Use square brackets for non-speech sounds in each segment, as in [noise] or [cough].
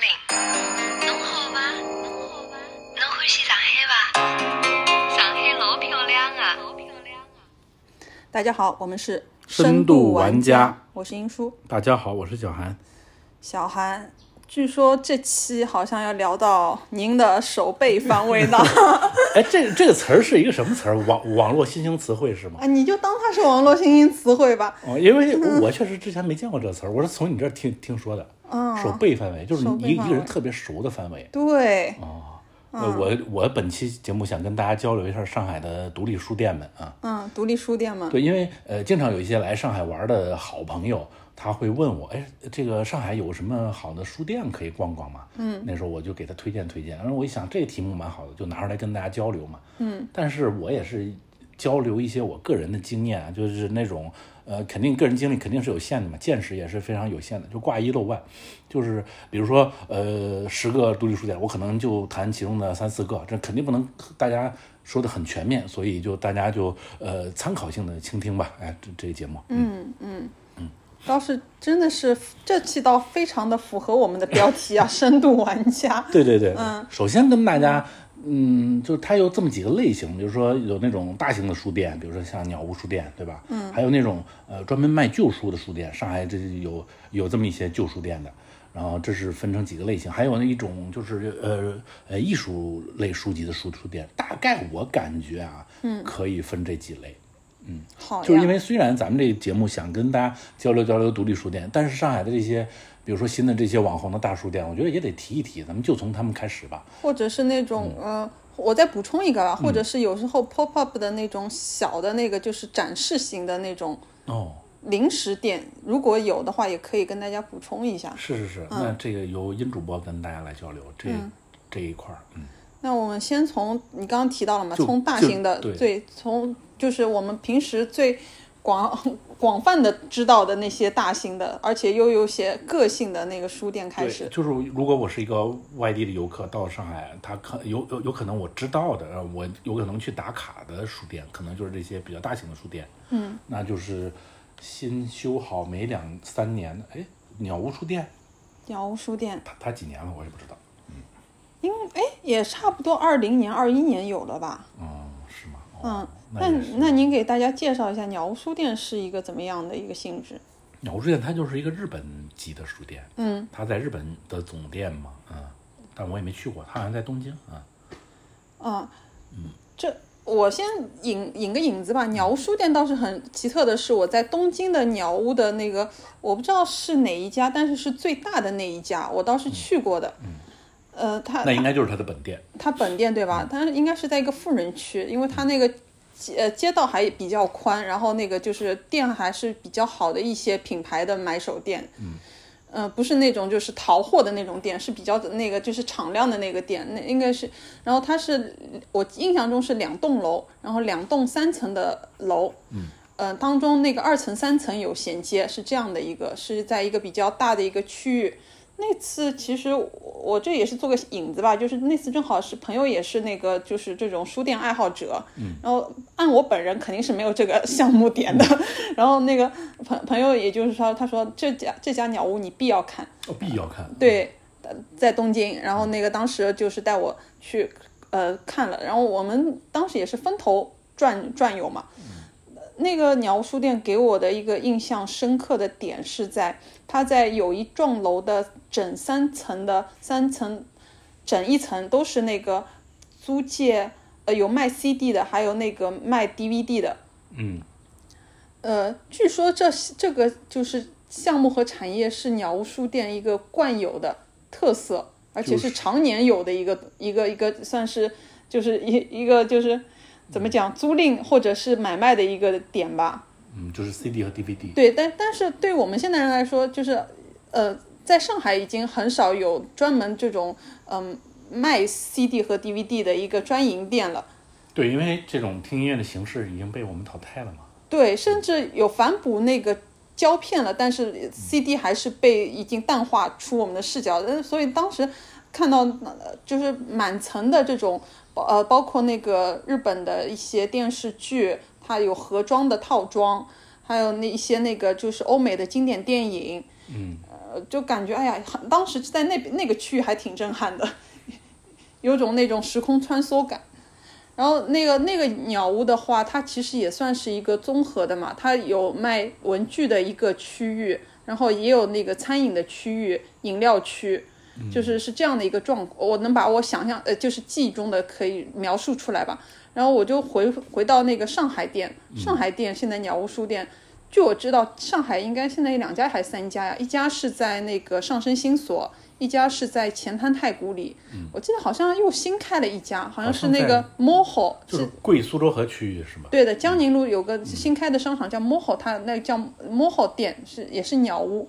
临。侬好吗？侬好吗？侬欢喜上海伐？上海老漂亮啊！老漂亮啊！大家好，我们是深度玩玩家我是英叔。大家好，我是小韩。小韩，据说这期好像要聊到您的手背范围呢，[laughs] 哎，这这个词儿是一个什么词儿？网网络新兴词汇是吗？啊，你就当它是网络新兴词汇吧。哦，因为我确实之前没见过这个词儿，我是从你这儿听听说的。嗯手背范围就是手背范围一一个人特别熟的范围。对，呃我我本期节目想跟大家交流一下上海的独立书店们啊。嗯，独立书店嘛，对，因为呃，经常有一些来上海玩的好朋友，他会问我，哎，这个上海有什么好的书店可以逛逛吗？嗯，那时候我就给他推荐推荐。然后我一想，这个题目蛮好的，就拿出来跟大家交流嘛。嗯，但是我也是交流一些我个人的经验啊，就是那种呃，肯定个人经历肯定是有限的嘛，见识也是非常有限的，就挂一漏万。就是比如说呃，十个独立书店，我可能就谈其中的三四个，这肯定不能大家说的很全面，所以就大家就呃参考性的倾听吧。哎，这这个节目，嗯，倒是真的是这期倒非常的符合我们的标题啊，[laughs] 深度玩家。对对对，嗯，首先跟大家。嗯，就是它有这么几个类型，比如说有那种大型的书店，比如说像鸟屋书店，对吧？嗯，还有那种呃专门卖旧书的书店，上海这有有这么一些旧书店的。然后这是分成几个类型，还有那一种就是呃呃艺术类书籍的书书店，大概我感觉啊，嗯，可以分这几类。嗯好，就是因为虽然咱们这个节目想跟大家交流交流独立书店，但是上海的这些，比如说新的这些网红的大书店，我觉得也得提一提，咱们就从他们开始吧。或者是那种嗯。呃，我再补充一个吧，或者是有时候 pop up 的那种小的那个就是展示型的那种哦，零食店，如果有的话，也可以跟大家补充一下。是是是，那这个由殷主播跟大家来交流这、这一块儿，嗯，那我们先从你刚刚提到了嘛，从大型的就对从就是我们平时最广 [laughs] 广泛的知道的那些大型的，而且又有些个性的那个书店开，始。就是如果我是一个外地的游客到上海，他可有有有可能我知道的，呃我有可能去打卡的书店，可能就是这些比较大型的书店，嗯，那就是新修好没两三年的，哎，鸟屋书店，鸟屋书店，它它几年了我也不知道，因为哎也差不多二零年、二一年有了吧？嗯，是吗？哦、嗯，那那您给大家介绍一下鸟屋书店是一个怎么样的一个性质？鸟屋书店它就是一个日本籍的书店，嗯，它在日本的总店嘛，嗯，但我也没去过，它好像在东京啊，啊，嗯这我先引引个引子吧。鸟屋书店倒是很奇特的是，我在东京的鸟屋的那个，我不知道是哪一家，但是是最大的那一家，我倒是去过的。呃，它那应该就是它的本店，它本店对吧？它应该是在一个富人区，因为它那个街呃街道还比较宽，然后那个就是店还是比较好的一些品牌的买手店。嗯。呃，不是那种就是淘货的那种店，是比较那个就是敞亮的那个店，那应该是，然后它是我印象中是两栋楼，然后两栋三层的楼，嗯，呃，当中那个二层三层有衔接，是这样的一个，是在一个比较大的一个区域。那次其实我我这也是做个引子吧，就是那次正好是朋友也是那个就是这种书店爱好者，嗯，然后按我本人肯定是没有这个 [laughs] 项目点的，然后那个朋朋友也就是说，他说这家这家鸟屋你必要看，哦，必要看，对，呃在东京，然后那个当时就是带我去呃看了，然后我们当时也是分头转转悠嘛。那个鸟屋书店给我的一个印象深刻的点是在它在有一幢楼的整三层的三层，整一层都是那个租借，呃有卖 CD 的，还有那个卖 DVD 的。嗯，呃，据说这这个就是项目和产业是鸟屋书店一个惯有的特色，而且是是常年有的一个一个一个算是就是一一个就是怎么讲租赁或者是买卖的一个点吧。嗯，就是 CD 和 DVD，对，但但是对我们现代人来说，就是呃，在上海已经很少有专门这种嗯、卖 CD 和 DVD 的一个专营店了。对，因为这种听音乐的形式已经被我们淘汰了嘛。对，甚至有反哺那个胶片了，但是 CD 还是被已经淡化出我们的视角。嗯所以当时看到呃就是满层的这种，呃，包括那个日本的一些电视剧，它有盒装的套装，还有那一些那个就是欧美的经典电影。嗯，呃，就感觉哎呀，很当时在那那个区域还挺震撼的，[laughs] 有种那种时空穿梭感。然后那个那个鸟屋的话，它其实也算是一个综合的嘛，它有卖文具的一个区域，然后也有那个餐饮的区域、饮料区，就是是这样的一个状。我能把我想象呃，就是记忆中的可以描述出来吧。然后我就回回到那个上海店，上海店现在鸟屋书店，据我知道，上海应该现在有两家还是三家呀？一家是在那个上升新所，一家是在前滩太古里。我记得好像又新开了一家，好像是那个 MOHO，就是贵苏州河区域是吗？对的，江宁路有个新开的商场叫 MOHO，它那个叫 MOHO 店是也是鸟屋。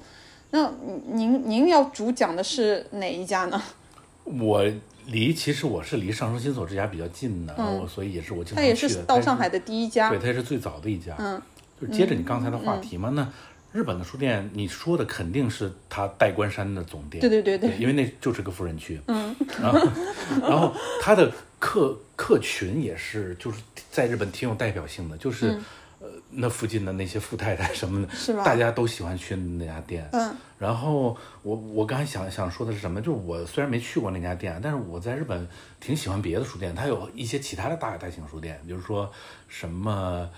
那您您要主讲的是哪一家呢？我离其实我是离上升新所这家比较近的，然后所以也是我经它也常去的。是到上海的第一家对，。它也是最早的一家。嗯，就接着你刚才的话题嘛，那日本的书店，你说的肯定是它代官山的总店。对对对对对，因为那就是个富人区。嗯，然后然后它的客客群也是就是在日本挺有代表性的，就是。呃，那附近的那些富太太什么的，是吧大家都喜欢去那家店。嗯，然后我我刚才想想说的是什么？就是我虽然没去过那家店，但是我在日本挺喜欢别的书店，它有一些其他的大大型书店，比如说什么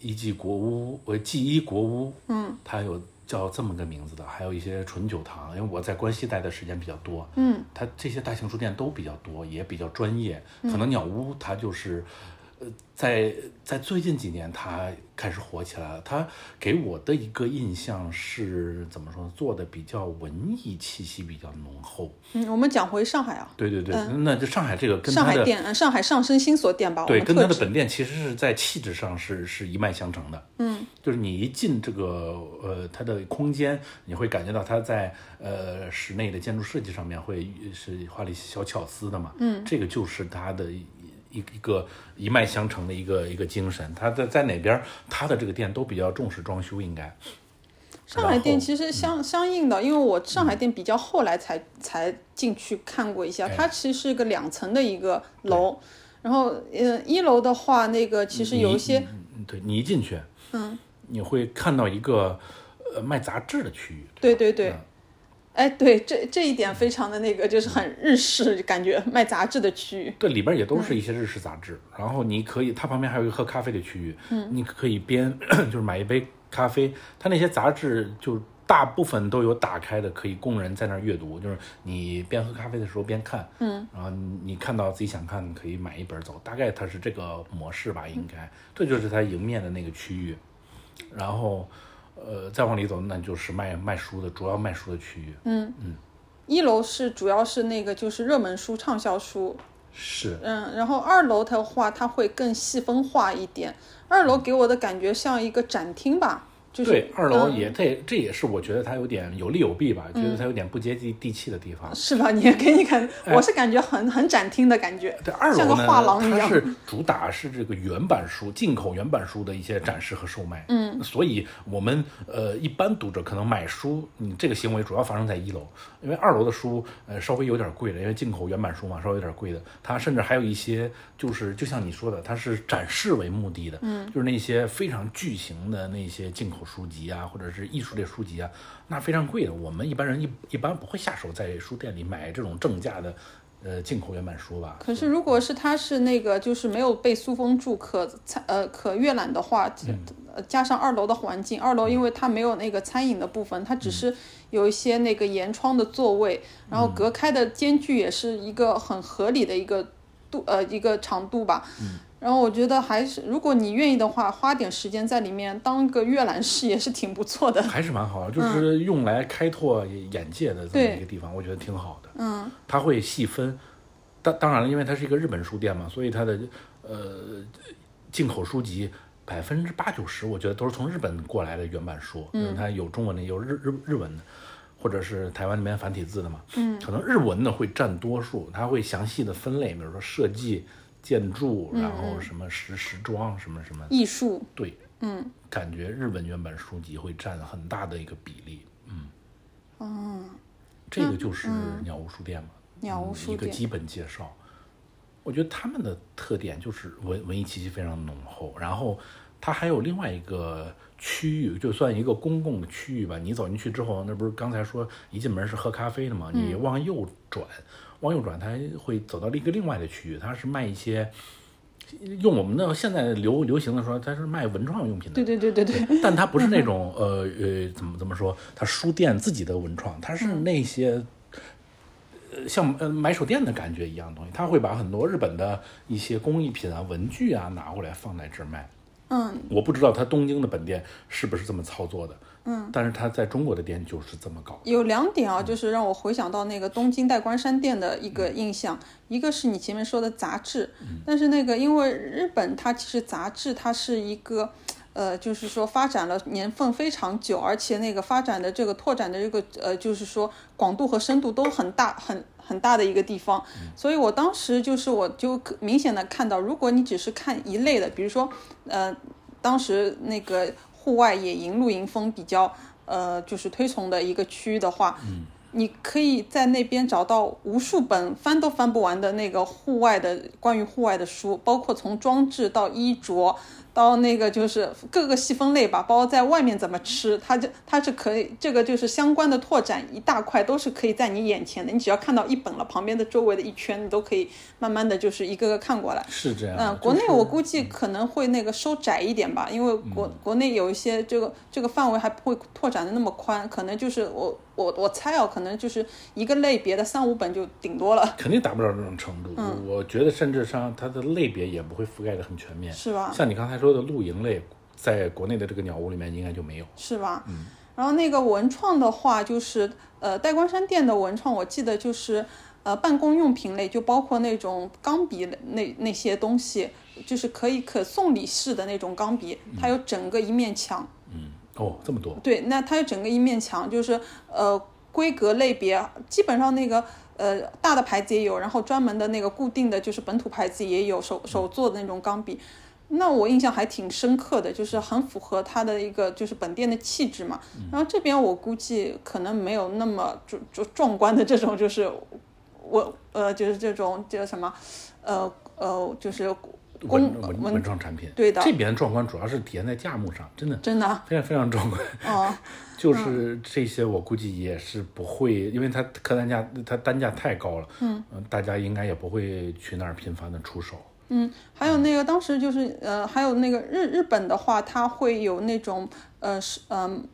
一季国屋，呃，纪一国屋，嗯，它有叫这么个名字的，还有一些纯酒堂，因为我在关西待的时间比较多，嗯，它这些大型书店都比较多，也比较专业，可能鸟屋它就是。呃，在在最近几年，他开始火起来了。他给我的一个印象是怎么说呢？做的比较文艺气息比较浓厚。嗯，我们讲回上海啊，对对对，那就上海这个跟它的上海店，呃上海上升新所店吧，对，跟它的本店其实是在气质上是是一脉相承的。嗯，就是你一进这个呃它的空间，你会感觉到它在呃室内的建筑设计上面会是花了一些小巧思的嘛。嗯，这个就是它的一一一个一脉相承的一个一个精神。他在在哪边，他的这个店都比较重视装修，应该。上海店其实相相应的，因为我上海店比较后来才才进去看过一下，哎它其实是个两层的一个楼，然后呃一楼的话，那个其实有一些对你一进去，嗯，你会看到一个呃卖杂志的区域。对对对嗯，哎对这这一点非常的那个就是很日式感觉，卖杂志的区域，对，里边也都嗯。是一些日式杂志，然后你可以，它旁边还有一个喝咖啡的区域，嗯，你可以边就是买一杯咖啡，它那些杂志就大部分都有打开的，可以供人在那儿阅读，就是你边喝咖啡的时候边看，嗯，然后你你看到自己想看，可以买一本走，大概它是这个模式吧，应该，这就是它迎面的那个区域，然后。呃，再往里走，那就是卖卖书的，主要卖书的区域。嗯嗯，一楼是主要是那个就是热门书、畅销书，是，嗯，然后二楼的话，它会更细分化一点。二楼给我的感觉像一个展厅吧，就是对，二楼嗯也这这也是我觉得它有点有利有弊吧，觉得它有点不接地地气的地方。是吧？你也给你感，我是感觉很很展厅的感觉，对二像个楼呢，画廊一样。它是主打是这个原版书、进口原版书的一些展示和售卖。嗯，所以我们呃一般读者可能买书，你这个行为主要发生在一楼，因为二楼的书呃稍微有点贵了，因为进口原版书嘛，稍微有点贵的。它甚至还有一些就是就像你说的，它是展示为目的的，嗯，就是那些非常巨型的那些进口书籍啊，或者是艺术类书籍啊，那非常贵的。我们一般人一一般不会下手在书店里买这种正价的。呃，进口原版书吧，可是如果是它是那个就是没有被塑封住可参呃可阅览的话，呃加上二楼的环境，二楼因为它没有那个餐饮的部分，它只是有一些那个沿窗的座位，然后隔开的间距也是一个很合理的一个度呃一个长度吧。然后我觉得还是，如果你愿意的话，花点时间在里面当个阅览室也是挺不错的。[laughs] 还是蛮好的，就是用来开拓眼界的这么一个地方，我觉得挺好的。嗯，它会细分，当当然了，因为它是一个日本书店嘛，所以它的呃进口书籍百分之八九十，我觉得都是从日本过来的原版书，因为它有中文的，有日日日文的。或者是台湾那边繁体字的嘛，嗯，可能日文的会占多数，它会详细的分类，比如说设计、建筑，然后什么时时装什么什么，艺术，对，嗯，感觉日本原版书籍会占很大的一个比例，嗯，哦，这个就是鸟屋书店嘛，鸟屋嗯书店一个基本介绍。我觉得他们的特点就是文文艺气息非常浓厚，然后它还有另外一个区域，就算一个公共的区域吧。你走进去之后，那不是刚才说一进门是喝咖啡的吗？你往右转，往右转，它会走到一个另外的区域，它是卖一些。用我们的现在流流行的说，它是卖文创用品的。对对对对对，但它不是那种 [laughs] 呃呃怎么怎么说，它书店自己的文创，它是那些呃像呃买手店的感觉一样的东西，它会把很多日本的一些工艺品啊、文具啊拿过来放在这儿卖。嗯，我不知道他东京的本店是不是这么操作的。嗯，但是他在中国的店就是这么搞。有两点啊，就是让我回想到那个东京代官山店的一个印象，一个是你前面说的杂志，但是那个因为日本它其实杂志它是一个。呃，就是说发展了年份非常久，而且那个发展的这个拓展的这个呃，就是说广度和深度都很大，很很大的一个地方。所以我当时就是我就可明显的看到，如果你只是看一类的，比如说呃，当时那个户外野营、露营风比较呃，就是推崇的一个区域的话，你可以在那边找到无数本翻都翻不完的那个户外的关于户外的书，包括从装置到衣着。到那个就是各个细分类吧，包括在外面怎么吃，它就它是可以，这个就是相关的拓展一大块都是可以在你眼前的，你只要看到一本了，旁边的周围的一圈你都可以慢慢的就是一个个看过来。是这样。嗯，国内我估计可能会那个收窄一点吧，因为国国内有一些这个这个范围还不会拓展的那么宽，可能就是我我我猜哦，可能就是一个类别的三五本就顶多了。肯定达不到这种程度。嗯，我觉得甚至上它的类别也不会覆盖的很全面。是吧？像你刚才。说的露营类，在国内的这个鸟屋里面应该就没有，是吧？嗯。然后那个文创的话，就是呃，代官山店的文创，我记得就是呃，办公用品类，就包括那种钢笔那那些东西，就是可以可送礼式的那种钢笔，它有整个一面墙。嗯，哦，这么多。对，那它有整个一面墙，就是呃，规格类别基本上那个呃大的牌子也有，然后专门的那个固定的就是本土牌子也有，手手做的那种钢笔。那我印象还挺深刻的，就是很符合它的一个就是本店的气质嘛。然后这边我估计可能没有那么壮壮壮观的这种，就是我呃就是这种叫什么，呃呃就是文文文创产品。对的。这边壮观主要是体现在价目上，真的真的非常非常壮观。哦。[laughs] 就是这些我估计也是不会，因为它客单价它单价太高了。嗯。大家应该也不会去那儿频繁的出手。嗯，还有那个当时就是呃，还有那个日日本的话，它会有那种呃是嗯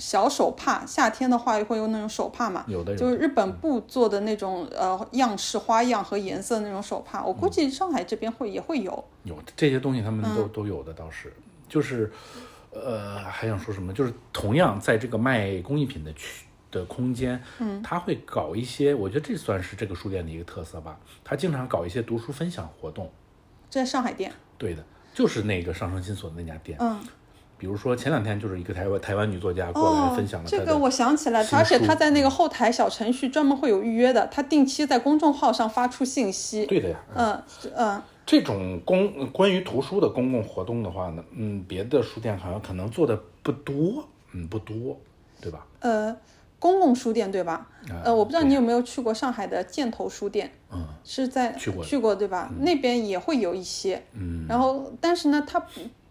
小手帕，夏天的话也会用那种手帕嘛，有的就是日本布做的那种呃样式、花样和颜色那种手帕，我估计上海这边会也会有。有这些东西，他们都都有的倒是，就是呃还想说什么？就是同样在这个卖工艺品的区的空间，嗯，他会搞一些，我觉得这算是这个书店的一个特色吧，他经常搞一些读书分享活动。在上海店，对的，就是那个上升新所的那家店。嗯，比如说前两天就是一个台湾台湾女作家过来分享了这个，我想起来，而且她在那个后台小程序专门会有预约的，她定期在公众号上发出信息。对的呀，嗯嗯，这种公关于图书的公共活动的话呢，嗯，别的书店好像可能做的不多，嗯，不多，对吧？呃。公共书店对吧？呃，我不知道你有没有去过上海的箭头书店，嗯，是在去过去过对吧？那边也会有一些，嗯，然后但是呢，它。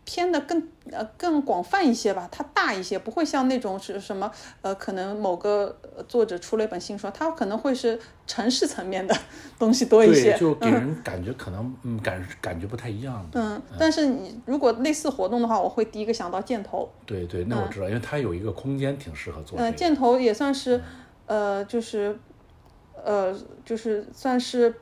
偏的更呃更广泛一些吧，它大一些，不会像那种是什么呃，可能某个作者出了一本新书，它可能会是城市层面的 [laughs] 东西多一些，就给人感觉可能嗯感感觉不太一样。嗯，但是你如果类似活动的话，我会第一个想到箭头。对对，那我知道，因为它有一个空间挺适合做。呃，箭头也算是呃就是呃就是算是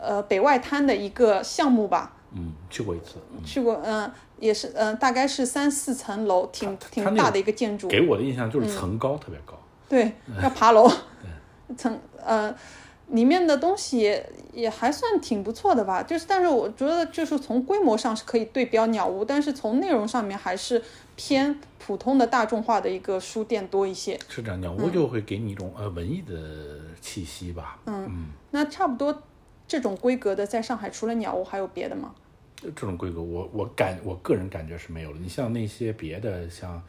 呃北外滩的一个项目吧。嗯，去过一次。去过，嗯。也是，嗯，大概是三四层楼，挺挺大的一个建筑。给我的印象就是层高特别高。对，要爬楼。[laughs] 层，呃，里面的东西也也还算挺不错的吧。就是，但是我觉得就是从规模上是可以对标鸟屋，但是从内容上面还是偏普通的大众化的一个书店多一些。是这样，鸟屋就会给你一种呃文艺的气息吧。嗯，那差不多这种规格的，在上海除了鸟屋还有别的吗？这种规格，我我感我个人感觉是没有了。你像那些别的，像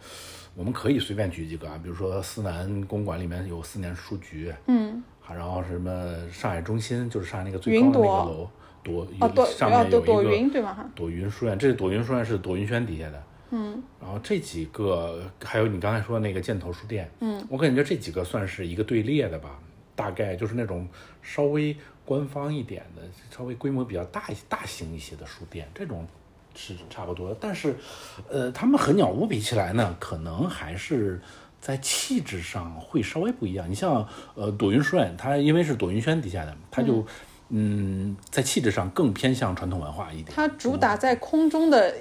我们可以随便举几个啊，比如说思南公馆里面有思南书局，嗯，然后什么上海中心，就是上海那个最高的那个楼，朵哦，朵上面有一个云对吗？朵云书院，这是朵云书院是朵云轩底下的。嗯，然后这几个还有你刚才说的那个箭头书店，嗯，我感觉这几个算是一个队列的吧，大概就是那种稍微官方一点的，稍微规模比较大一大型一些的书店，这种是差不多的。但是，呃，他们和鸟屋比起来呢，可能还是在气质上会稍微不一样。你像呃朵云书院，它因为是朵云轩底下的，它就嗯在气质上更偏向传统文化一点。它主打在空中的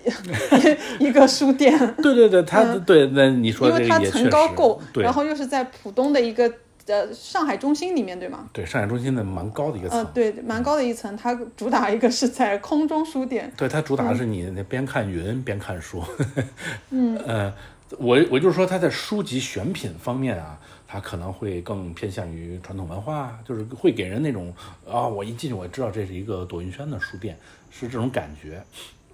一个书店，对对 [laughs] 对，它、对，那你说因为它这个也确实层高够，然后又是在浦东的一个呃上海中心里面，对吗？对上海中心的蛮高的一个层，呃，对，蛮高的一层，它主打一个是在空中书店，对，它主打的是你那边看云边看书。[laughs] 嗯，呃，我我就是说，它在书籍选品方面啊，它可能会更偏向于传统文化，就是会给人那种啊，我一进去我知道这是一个朵云轩的书店，是这种感觉。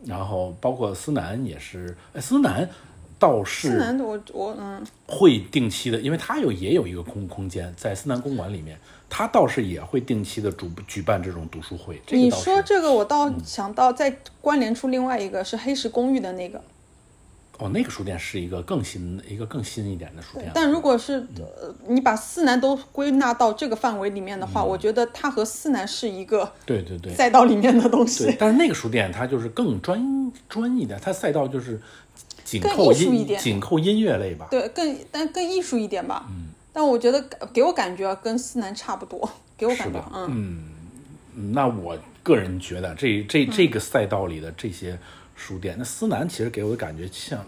然后包括思南也是，哎，思南倒是思南我我嗯，会定期的，因为它有也有一个空空间在思南公馆里面，他倒是也会定期的主举办这种读书会。这个你说这个，我倒想到再关联出另外一个是黑石公寓的那个，哦，那个书店是一个更新一个更新一点的书店。但如果是呃你把思南都归纳到这个范围里面的话，我觉得它和思南是一个对对对。赛道里面的东对西，，但是那个书店它就是更专专一点，它赛道就是紧更扣音艺术一点紧扣音乐类吧。对，更但更艺术一点吧。嗯，但我觉得给我感觉跟思南差不多，给我感觉，嗯，嗯那我个人觉得这这这个赛道里的这些书店，那思南其实给我的感觉像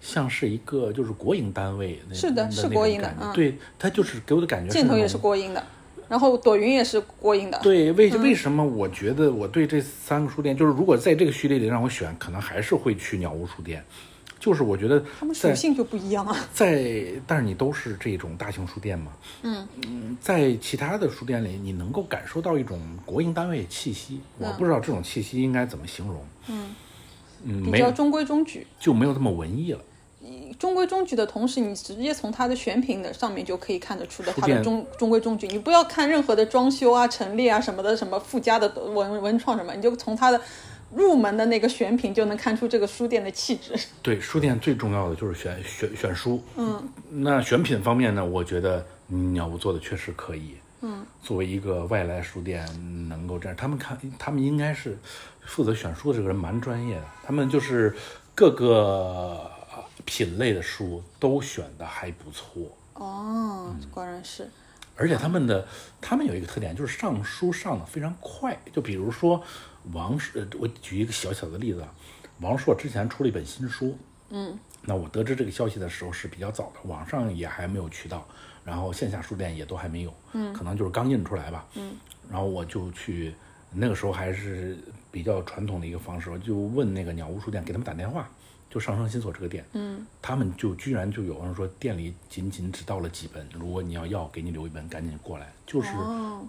像是一个就是国营单位，是的是国营的嗯对，它就是给我的感觉箭头也是国营的，然后朵云也是国营的，对，为嗯为什么我觉得我对这三个书店，就是如果在这个序列里让我选，可能还是会去鸟屋书店。就是我觉得他们属性就不一样啊。在，但是你都是这种大型书店嘛，嗯嗯在其他的书店里，你能够感受到一种国营单位气息。我不知道这种气息应该怎么形容，嗯嗯，比较中规中矩，就没有这么文艺了。中规中矩的同时，你直接从它的选品的上面就可以看得出的它的中中规中矩。你不要看任何的装修啊、陈列啊什么的，什么附加的文文创什么，你就从它的入门的那个选品就能看出这个书店的气质。对，书店最重要的就是选选选书。嗯，那选品方面呢，我觉得嗯鸟屋做的确实可以。嗯，作为一个外来书店，能够这样，他们看他们应该是负责选书的这个人蛮专业的，他们就是各个呃品类的书都选的还不错。哦，果然是。而且他们的他们有一个特点，就是上书上的非常快。就比如说王朔，呃我举一个小小的例子啊，王朔之前出了一本新书，嗯，那我得知这个消息的时候是比较早的，网上也还没有渠道，然后线下书店也都还没有，嗯，可能就是刚印出来吧，嗯，然后我就去，那个时候还是比较传统的一个方式，我就问那个鸟屋书店，给他们打电话。就上升新所这个店，嗯，他们就居然就有人说店里仅仅只到了几本，如果你要要，给你留一本，赶紧过来，就是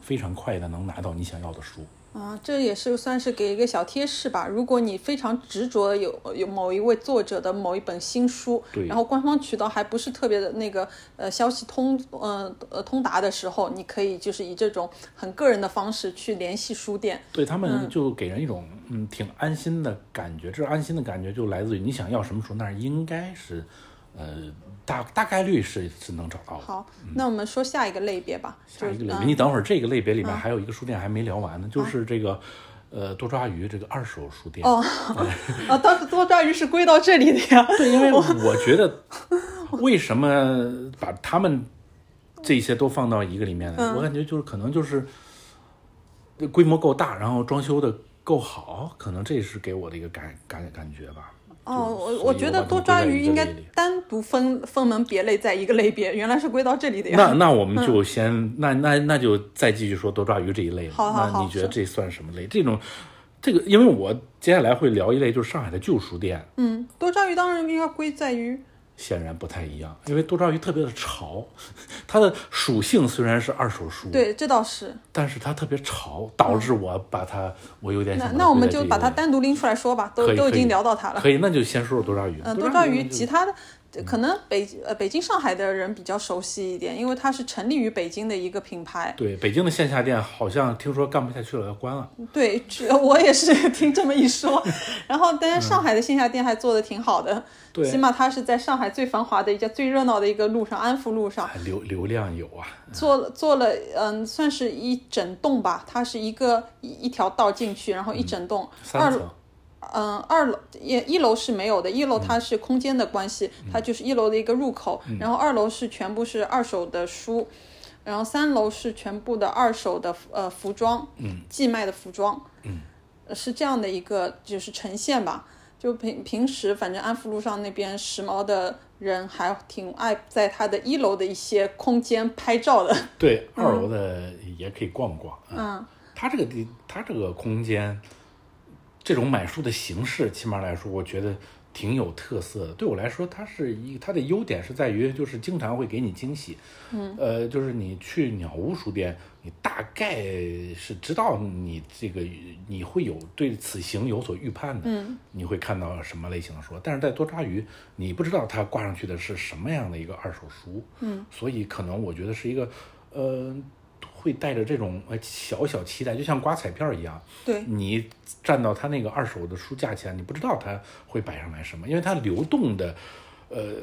非常快的能拿到你想要的书。啊，这也是算是给一个小贴士吧。如果你非常执着有有某一位作者的某一本新书，然后官方渠道还不是特别的那个呃消息通呃呃通达的时候，你可以就是以这种很个人的方式去联系书店。对他们就给人一种嗯挺安心的感觉，这安心的感觉就来自于你想要什么书，那儿应该是呃大大概率是是能找到的。好，那我们说下一个类别吧，就下一个类别，嗯你等会儿这个类别里面还有一个书店还没聊完呢，就是这个呃多抓鱼这个二手书店。哦啊，[laughs] 当时多抓鱼是归到这里的呀。对，因为我觉得为什么把他们这些都放到一个里面呢？我感觉就是可能就是规模够大，然后装修的够好，可能这是给我的一个感感感觉吧。哦，我我觉得多抓鱼应该单独分分门别类在一个类别，原来是归到这里的呀。那那我们就先、那那那就再继续说多抓鱼这一类了。好好好那你觉得这算什么类？这种这个，因为我接下来会聊一类，就是上海的旧书店。嗯，多抓鱼当然应该归在于显然不太一样，因为多抓鱼特别的潮，它的属性虽然是二手书，对，这倒是。但是它特别潮，导致我把它，我有点想那那我们就把它单独拎出来说吧，都都已经聊到它了。可以，那就先说说多抓鱼。嗯，多多抓鱼其他的可能北呃北京、上海的人比较熟悉一点，因为它是成立于北京的一个品牌。对，北京的线下店好像听说干不下去了，要关了。对，[laughs] 我也是听这么一说。[laughs] 然后，但是上海的线下店还做的挺好的，对起码它是在上海最繁华的一家、最热闹的一个路上，安福路上。流流量有啊，做了做了，嗯，算是一整栋吧。它是一个一一条道进去，然后一整栋。二三层。嗯，二楼也一楼是没有的，一楼它是空间的关系，它就是一楼的一个入口，然后二楼是全部是二手的书，然后三楼是全部的二手的呃服装，嗯，寄卖的服装，嗯，是这样的一个就是呈现吧。就平平时反正安福路上那边时髦的人还挺爱在它的一楼的一些空间拍照的，对，[laughs] 二楼的也可以逛逛。嗯，它这个地，它这个空间，这种买书的形式，起码来说，我觉得挺有特色的。对我来说，它是一它的优点是在于，就是经常会给你惊喜。嗯，呃，就是你去鸟屋书店，你大概是知道你这个你会有对此行有所预判的。嗯，你会看到什么类型的书，但是在多抓鱼，你不知道它挂上去的是什么样的一个二手书。嗯，所以可能我觉得是一个，呃。会带着这种呃小小期待，就像刮彩票一样。对，你站到他那个二手的书架前，你不知道他会摆上来什么，因为它流动的，呃，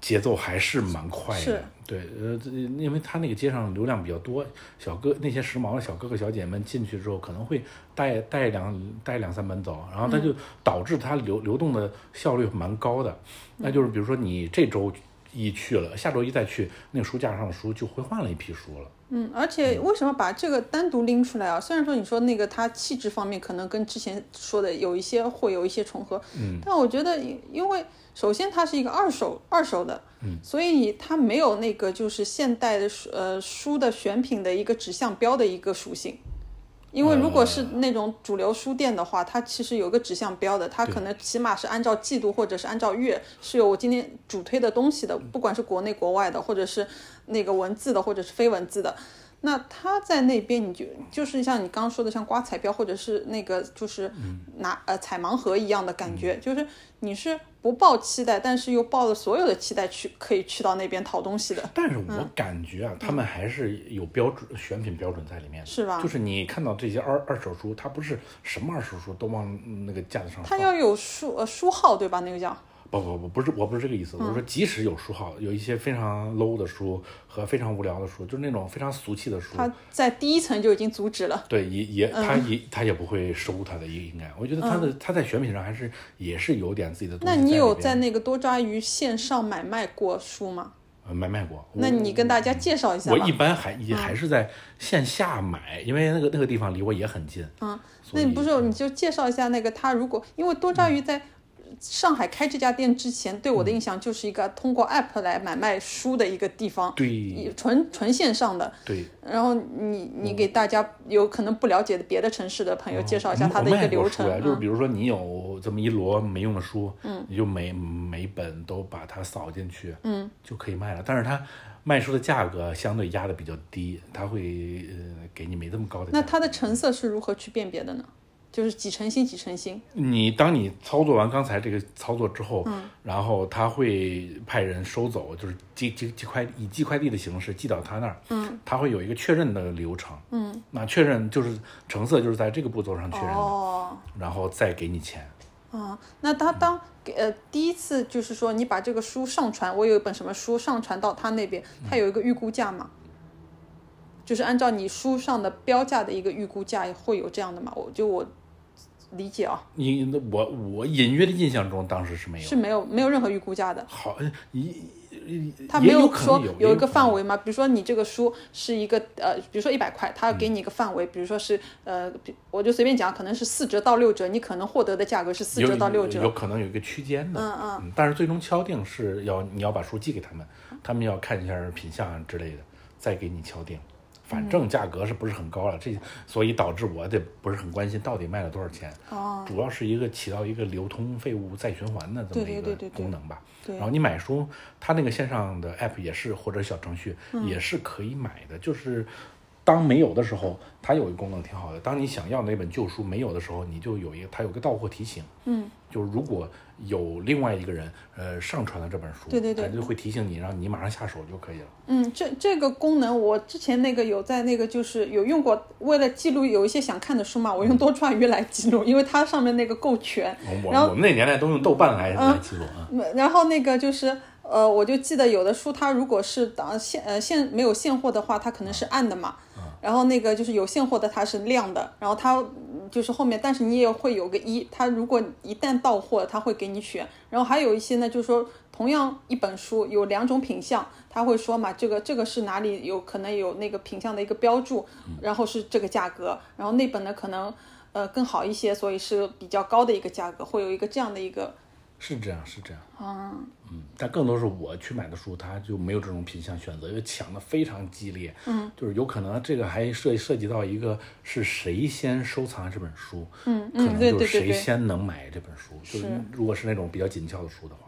节奏还是蛮快的。是，对，呃，因为他那个街上流量比较多，小哥那些时髦的小哥哥小姐们进去之后，可能会带带两带两三本走，然后他就导致他流流动的效率蛮高的。那就是比如说你这周一去了，下周一再去，那个书架上的书就会换了一批书了。嗯，而且为什么把这个单独拎出来啊？虽然说你说那个它气质方面可能跟之前说的有一些会有一些重合，嗯，但我觉得因为首先它是一个二手二手的，嗯，所以它没有那个就是现代的书呃书的选品的一个指向标的一个属性。因为如果是那种主流书店的话，它其实有个指向标的，它可能起码是按照季度或者是按照月是有我今天主推的东西的，不管是国内国外的，或者是那个文字的，或者是非文字的。那他在那边，你就就是像你刚刚说的，像刮彩票或者是那个就是拿呃彩盲盒一样的感觉，就是你是不抱期待，但是又抱了所有的期待去可以去到那边淘东西的。但是我感觉啊，他们还是有标准选品标准在里面，是吧？就是你看到这些二二手书，它不是什么二手书都往那个架子上放，它要有书呃书号对吧？那个叫。不不不，不是，我不是这个意思。我说，即使有书号，有一些非常 low 的书和非常无聊的书，就是那种非常俗气的书，他在第一层就已经阻止了。对，也也，他也他也不会收他的，应应该。我觉得他的他在选品上还是也是有点自己的。那你有在那个多抓鱼线上买卖过书吗？呃，买卖过。那你跟大家介绍一下。我一般还也还是在线下买，因为那个那个地方离我也很近。嗯，那你不是你就介绍一下那个他如果因为多抓鱼在。上海开这家店之前，对我的印象就是一个通过 app 来买卖书的一个地方，对，纯纯线上的。对。然后你你给大家有可能不了解的别的城市的朋友介绍一下它的一个流程。就是比如说你有这么一摞没用的书，嗯，你就每每本都把它扫进去，嗯，就可以卖了。但是它卖书的价格相对压的比较低，它会呃给你没这么高的。那它的成色是如何去辨别的呢？就是几成新几成新。你当你操作完刚才这个操作之后，嗯，然后他会派人收走，就是寄寄寄快以寄快递的形式寄到他那儿，嗯，他会有一个确认的流程，嗯，那确认就是成色就是在这个步骤上确认的，哦，然后再给你钱。啊，那他当呃第一次就是说你把这个书上传，我有一本什么书上传到他那边，他有一个预估价吗？就是按照你书上的标价的一个预估价会有这样的嘛？我就我。理解啊，你那我我隐约的印象中，当时是没有，是没有没有任何预估价的。好，一他没有说有一个范围吗？比如说你这个书是一个呃，比如说一百块，他给你一个范围，比如说是呃，我就随便讲，可能是四折到六折，你可能获得的价格是四折到六折，有可能有一个区间的，嗯嗯，但是最终敲定是要你要把书寄给他们，他们要看一下品相之类的，再给你敲定。反正价格是不是很高了？这所以导致我得不是很关心到底卖了多少钱。哦，主要是一个起到一个流通废物再循环的这么一个功能吧。对。然后你买书，它那个线上的 app 也是或者小程序也是可以买的，就是当没有的时候，它有一个功能挺好的。当你想要那本旧书没有的时候，你就有一个它有个到货提醒，嗯，就是如果有另外一个人呃上传了这本书，对对对它就会提醒你，让你马上下手就可以了。嗯，这这个功能我之前那个有在那个就是有用过，为了记录有一些想看的书嘛，我用多抓鱼来记录，因为它上面那个够全。我我们那年代都用豆瓣来来记录啊。嗯然后那个就是呃，我就记得有的书它如果是当现呃现没有现货的话，它可能是暗的嘛。然后那个就是有现货的它是亮的，然后它就是后面，但是你也会有个一，它如果一旦到货，它会给你选。然后还有一些呢，就是说同样一本书有两种品相，他会说嘛，这个这个是哪里有可能有那个品相的一个标注，然后是这个价格，然后那本呢可能呃更好一些，所以是比较高的一个价格，会有一个这样的一个是这样，是这样。嗯，但更多是我去买的书，它就没有这种品相选择，因为抢的非常激烈。嗯，就是有可能这个还涉涉及到一个是谁先收藏这本书，嗯可能就是谁。先能买这本书。就是是如果是那种比较紧俏的书的话，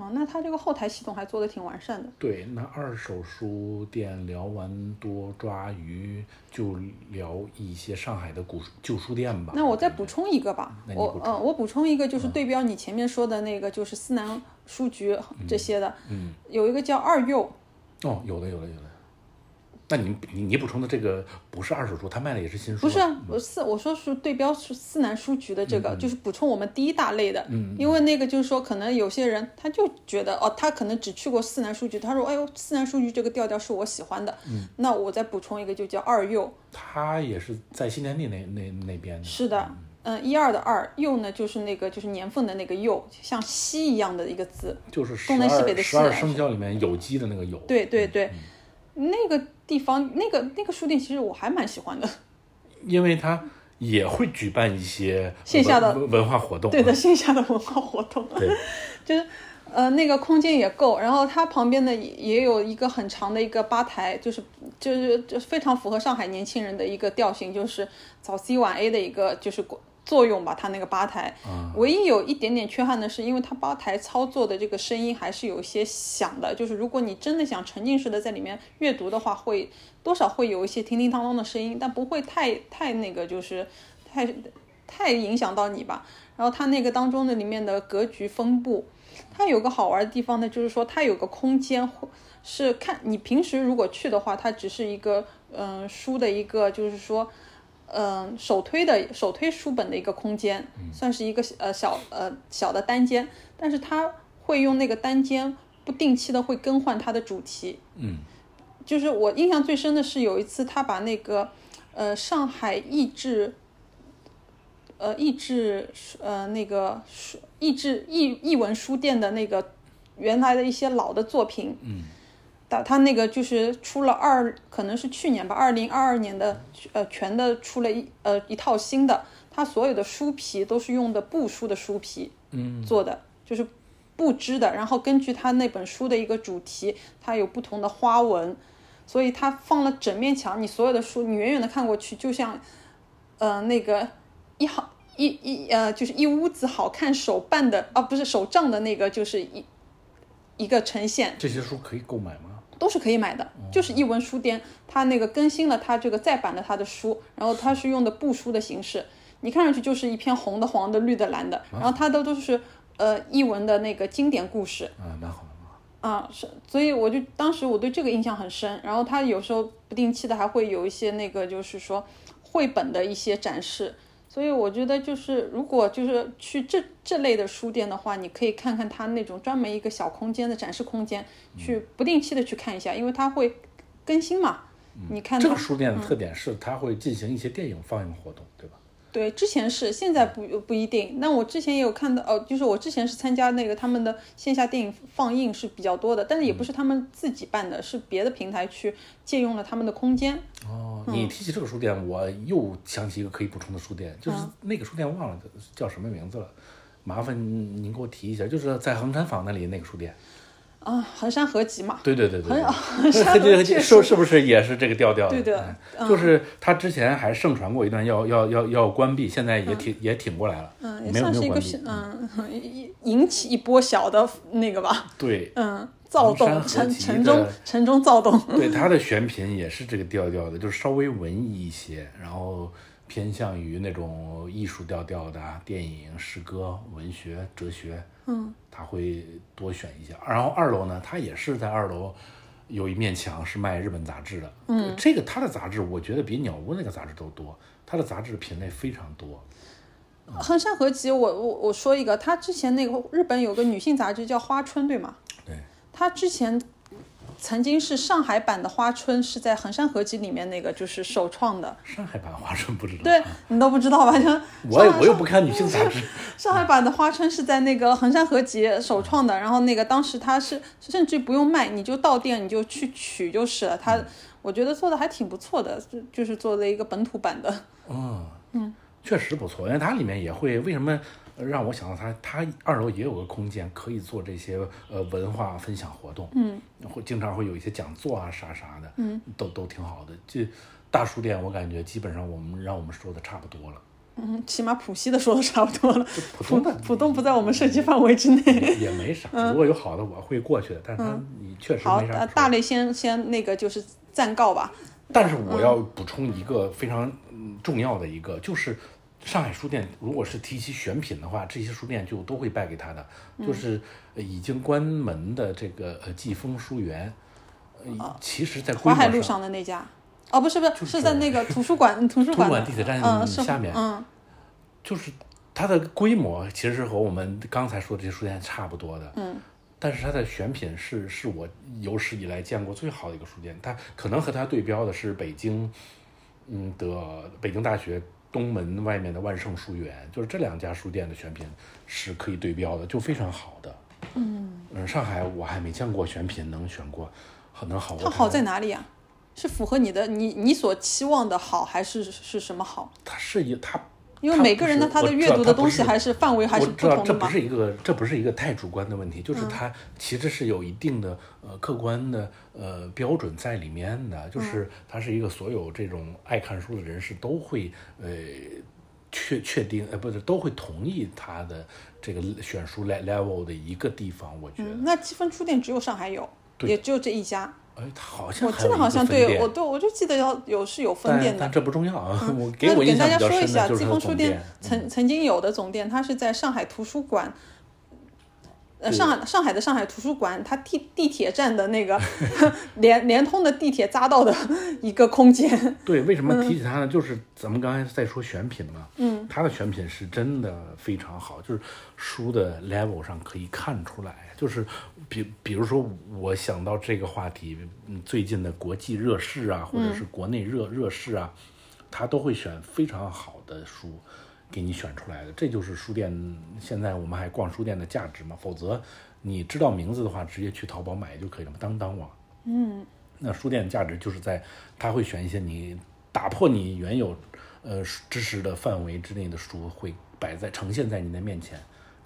哦，那它这个后台系统还做的挺完善的。对，那二手书店聊完多抓鱼，就聊一些上海的古旧书店吧。那我再补充一个吧，我嗯，我补充一个，就是对标你前面说的那个，就是思南书局这些的，嗯，有一个叫二幼，哦，有的，有的，有的。那你你你补充的这个不是二手书，他卖的也是新书啊。不是啊我四我说是对标是四南书局的这个，就是补充我们第一大类的，因为那个就是说，可能有些人他就觉得哦，他可能只去过四南书局，他说哎呦，四南书局这个调调是我喜欢的，那我再补充一个就叫二幼，他也是在新天地那那那边的。是的，嗯，一二的二，幼呢就是那个就是年份的那个幼，像西一样的一个字，就是十东南西北的西啊十二生肖里面有机的那个有。对对对，那个地方那个那个书店其实我还蛮喜欢的，[laughs] 因为它也会举办一些线下的文化活动。对的，线下的文化活动，对，[laughs] 就是呃那个空间也够，然后它旁边的也也有一个很长的一个吧台，就是就是就非常符合上海年轻人的一个调性，就是早 C 晚 A 的一个就是作用吧，它那个吧台。唯一有一点点缺憾的是，因为它吧台操作的这个声音还是有一些响的，就是如果你真的想沉浸式的在里面阅读的话，会多少会有一些叮叮当当的声音，但不会太太那个就是太太影响到你吧。然后它那个当中的里面的格局分布，它有个好玩的地方呢，就是说它有个空间，是看你平时如果去的话，它只是一个嗯、书的一个就是说。嗯，首推的首推书本的一个空间，算是一个呃小呃小的单间，但是它会用那个单间不定期的会更换它的主题。嗯，就是我印象最深的是有一次他把那个呃上海译制呃译制呃那个书译制译译文书店的那个原来的一些老的作品，嗯，他他那个就是出了二，可能是去年吧，二零二二年的呃全的出了一呃一套新的，它所有的书皮都是用的布书的书皮，嗯，做的，就是布织的，然后根据他那本书的一个主题，它有不同的花纹，所以它放了整面墙，你所有的书，你远远的看过去，就像呃那个一好一一呃就是一屋子好看手办的啊，不是手账的那个，就是一一个呈现。这些书可以购买吗？都是可以买的，就是译文书店，它那个更新了它这个再版的它的书，然后它是用的布书的形式，你看上去就是一片红的、黄的、绿的、蓝的，然后它的都是呃译文的那个经典故事。啊，蛮好。啊，是，所以我就当时我对这个印象很深，然后它有时候不定期的还会有一些那个就是说绘本的一些展示。所以我觉得，就是如果就是去这这类的书店的话，你可以看看它那种专门一个小空间的展示空间，去不定期的去看一下，因为它会更新嘛。你看这个书店的特点是它会进行一些电影放映活动，对吧？对，之前是，现在不不一定。那我之前也有看到，哦，就是我之前是参加那个他们的线下电影放映是比较多的，但是也不是他们自己办的，是别的平台去借用了他们的空间。哦，你提起这个书店，我又想起一个可以补充的书店，就是那个书店忘了叫什么名字了，麻烦您给我提一下，就是在衡山坊那里那个书店。啊，衡山合集嘛，对对对对对，衡山这合集是是不是也是这个调调？对的哎就是他之前还盛传过一段要要要要关闭，现在也挺也挺过来了，嗯，也算是一个。嗯引引起一波小的那个吧。对，嗯，躁动，城城中城中躁动。对他的选品也是这个调调的，就是稍微文艺一些，然后偏向于那种艺术调调的啊电影、诗歌、文学、哲学，嗯，他会多选一些。然后二楼呢，他也是在二楼有一面墙是卖日本杂志的，嗯，这个他的杂志我觉得比鸟屋那个杂志都多，他的杂志品类非常多。横山合集，我我我说一个，他之前那个日本有个女性杂志叫《花春》，对吗？对，他之前曾经是上海版的《花春》，是在衡山合集里面那个就是首创的。上海版花春不知道，对你都不知道吧？就我也我又不看女性杂志，[laughs] 上海版的花春是在那个衡山合集首创的，然后那个当时它是甚至不用卖，你就到店你就去取就是了。它我觉得做的还挺不错的，就就是做了一个本土版的。嗯确实不错，因为它里面也会为什么呃让我想到他，他二楼也有个空间可以做这些呃文化分享活动，嗯，会经常会有一些讲座啊啥啥的，嗯，都都挺好的。这大书店我感觉基本上我们让我们说的差不多了，嗯，起码浦西的说的差不多了，普通的浦东不在我们涉及范围之内。也也没啥，[laughs] 如果有好的我会过去的，但是他你确实，没啥可说呃大类先先那个就是暂告吧。但是我要补充一个非常嗯重要的一个，就是上海书店如果是提起选品的话，这些书店就都会败给他的。就是呃已经关门的这个呃季风书园，呃，其实在淮海路上的那家，哦，不是不是，是在那个图书馆图 [laughs] 书图书馆馆地铁站下面嗯。就是它的规模其实是和我们刚才说的这些书店差不多的，嗯，但是它的选品是是我有史以来见过最好的一个书店，它可能和它对标的是北京，嗯的北京大学东门外面的万盛书园，就是这两家书店的选品是可以对标的，就非常好的，嗯上海我还没见过选品能选过，很能好过它好在哪里啊？是符合你的你你所期望的好，还是是什么好？它是一它。因为每个人的他的阅读的东西还是范围还是不不同的嘛。是一个，这不是一个太主观的问题，嗯就是它其实是有一定的呃客观的呃标准在里面的，嗯就是它是一个所有这种爱看书的人士都会呃确确定呃不是都会同意他的这个选书 le- level 的一个地方，我觉得，嗯，那积分书店只有上海有，对也只有这一家。哎，它好像我记得好像对我对我就记得要有是有分店的但。这不重要啊，我给那给大家说一下，季风书店。曾曾经有的总店，它是在上海图书馆，呃，上海上海的上海图书馆，它地地铁站的那个 [laughs] 连连通的地铁匝道的 [laughs] 一个空间。对，为什嗯么提起它呢？就是咱们刚才在说选品嘛，嗯，它的选品是真的非常好，就是书的 level 上可以看出来，就是比比如说我想到这个话题，嗯，最近的国际热事啊，或者是国内热热事啊，他都会选非常好的书。给你选出来的，这就是书店。现在我们还逛书店的价值嘛？否则你知道名字的话，直接去淘宝买就可以了嘛，当当网。嗯那书店的价值就是在他会选一些你打破你原有呃知识的范围之内的书，会摆在呈现在你的面前，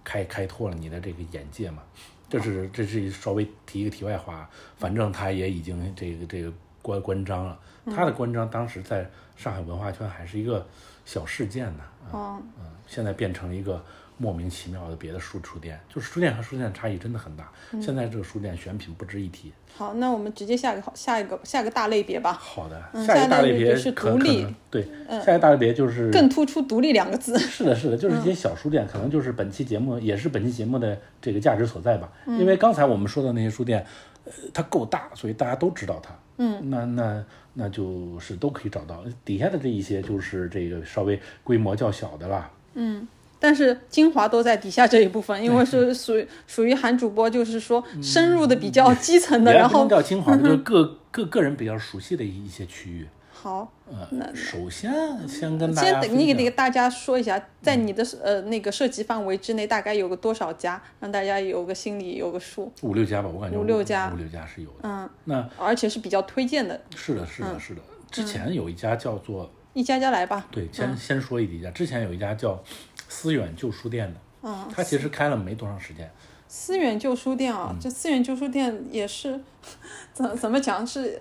开开拓了你的这个眼界嘛。这是这是稍微提一个题外话，反正他也已经这个这个关关张了。他的关张当时在上海文化圈还是一个小事件呢，啊嗯，嗯，现在变成了一个莫名其妙的别的书书店，就是书店和书店的差异真的很大。现在这个书店选品不值一提。好，那我们直接下一个下一个下一个大类别吧，好的，嗯下一个大类别是独立对，下一个大类别就是更突出“独立”两个字。[laughs] 是的，是的，就是一些小书店，可能就是本期节目也是本期节目的这个价值所在吧。因为刚才我们说的那些书店，呃，它够大，所以大家都知道它。嗯，那那那就是都可以找到。底下的这一些就是这个稍微规模较小的啦。嗯但是精华都在底下这一部分，因为是属于属于韩主播，就是说深入的比较基层的，然后也不能叫精华吧，[laughs] 就是个个个人比较熟悉的一些区域。好，呃，首先先跟大家先你给享给大家说一下，在你的呃那个涉及范围之内，大概有个多少家，让大家有个心里有个数，五六家吧，我感觉五六家五六家是有的。嗯，那而且是比较推荐的，是的，是的，是的。之前有一家叫做一家家来吧。对，先先说一家，之前有一家叫思远旧书店的，嗯，它其实开了没多长时间，思远旧书店啊，这思远旧书店也是 [laughs] 怎怎么讲是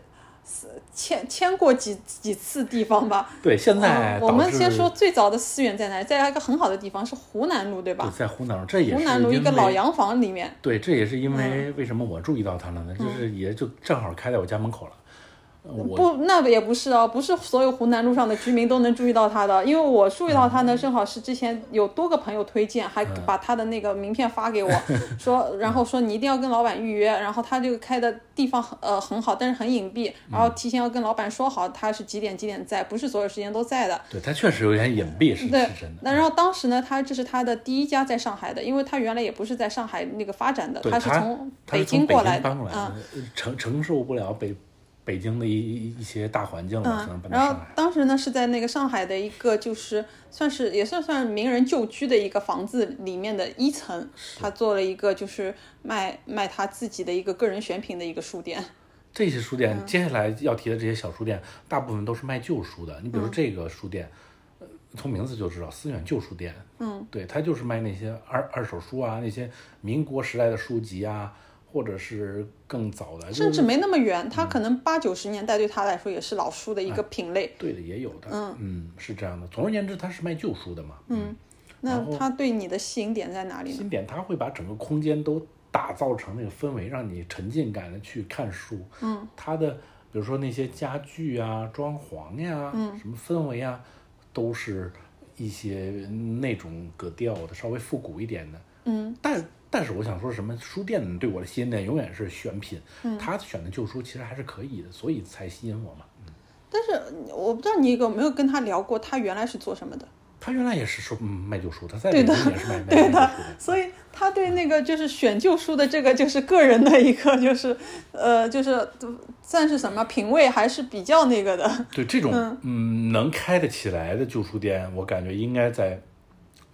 迁迁过几几次地方吧。对，现在嗯我们先说最早的思源在哪里，在一个很好的地方是湖南路，对对吧？在湖南路，这也是湖南路一个老洋房里面，对，这也是因嗯为为什么我注意到它了呢？就是也就正好开在我家门口了。不，那也不是哦，不是所有湖南路上的居民都能注意到他的，因为我注意到他呢，正好是之前有多个朋友推荐，还把他的那个名片发给我，[laughs] 说，然后说你一定要跟老板预约，然后他这个开的地方很呃很好，但是很隐蔽，然后提前要跟老板说好他是几点几点在，不是所有时间都在的。对他确实有点隐蔽，是对是真的。那然后当时呢，他这是他的第一家在上海的，因为他原来也不是在上海那个发展的，他是从北京过来的，嗯。呃承承受不了北北京的一一一些大环境了，可能嗯，然后。当时呢是在那个上海的一个就是算是也算算名人旧居的一个房子里面的一层，他做了一个就是卖卖他自己的一个个人选品的一个书店。这些书嗯店，接下来要提的这些小书店，大部分都是卖旧书的。你比如嗯这个书店，呃从名字就知道，思远旧书店。嗯，对，它就是卖那些二二手书啊，那些民国时代的书籍啊，或者是更早的，甚至没那么远，他可能八九十年代对他来说也是老书的一个品类。对的也有的。嗯是这样的。总而言之，他是卖旧书的嘛。嗯，那他对你的吸引点在哪里呢？新点他会把整个空间都打造成那个氛围，让你沉浸感的去看书。嗯，他的比如说那些家具啊、装潢呀、嗯，什么氛围啊，都是一些那种格调的，稍微复古一点的。嗯，但但是我想说什么，书店对我的吸引点永远是选品。嗯，他选的旧书其实还是可以的，所以才吸引我嘛。但是我不知道你有没有跟他聊过，他原来是做什么的？他原来也是说嗯卖旧书，他在北京也是卖卖旧书的的。，所以他对那个就是选旧书的这个就是个人的一个就是呃就是算是什么品味还是比较那个的。对这种嗯能开得起来的旧书店，我感觉应该在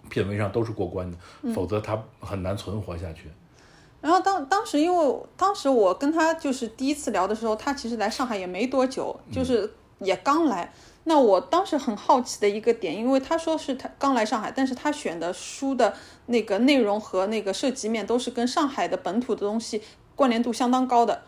品味上都是过关的，嗯否则它很难存活下去。然后当当时因为当时我跟他就是第一次聊的时候，他其实来上海也没多久，就是也刚来。那我当时很好奇的一个点，因为他说是他刚来上海，但是他选的书的那个内容和那个涉及面都是跟上海的本土的东西关联度相当高的。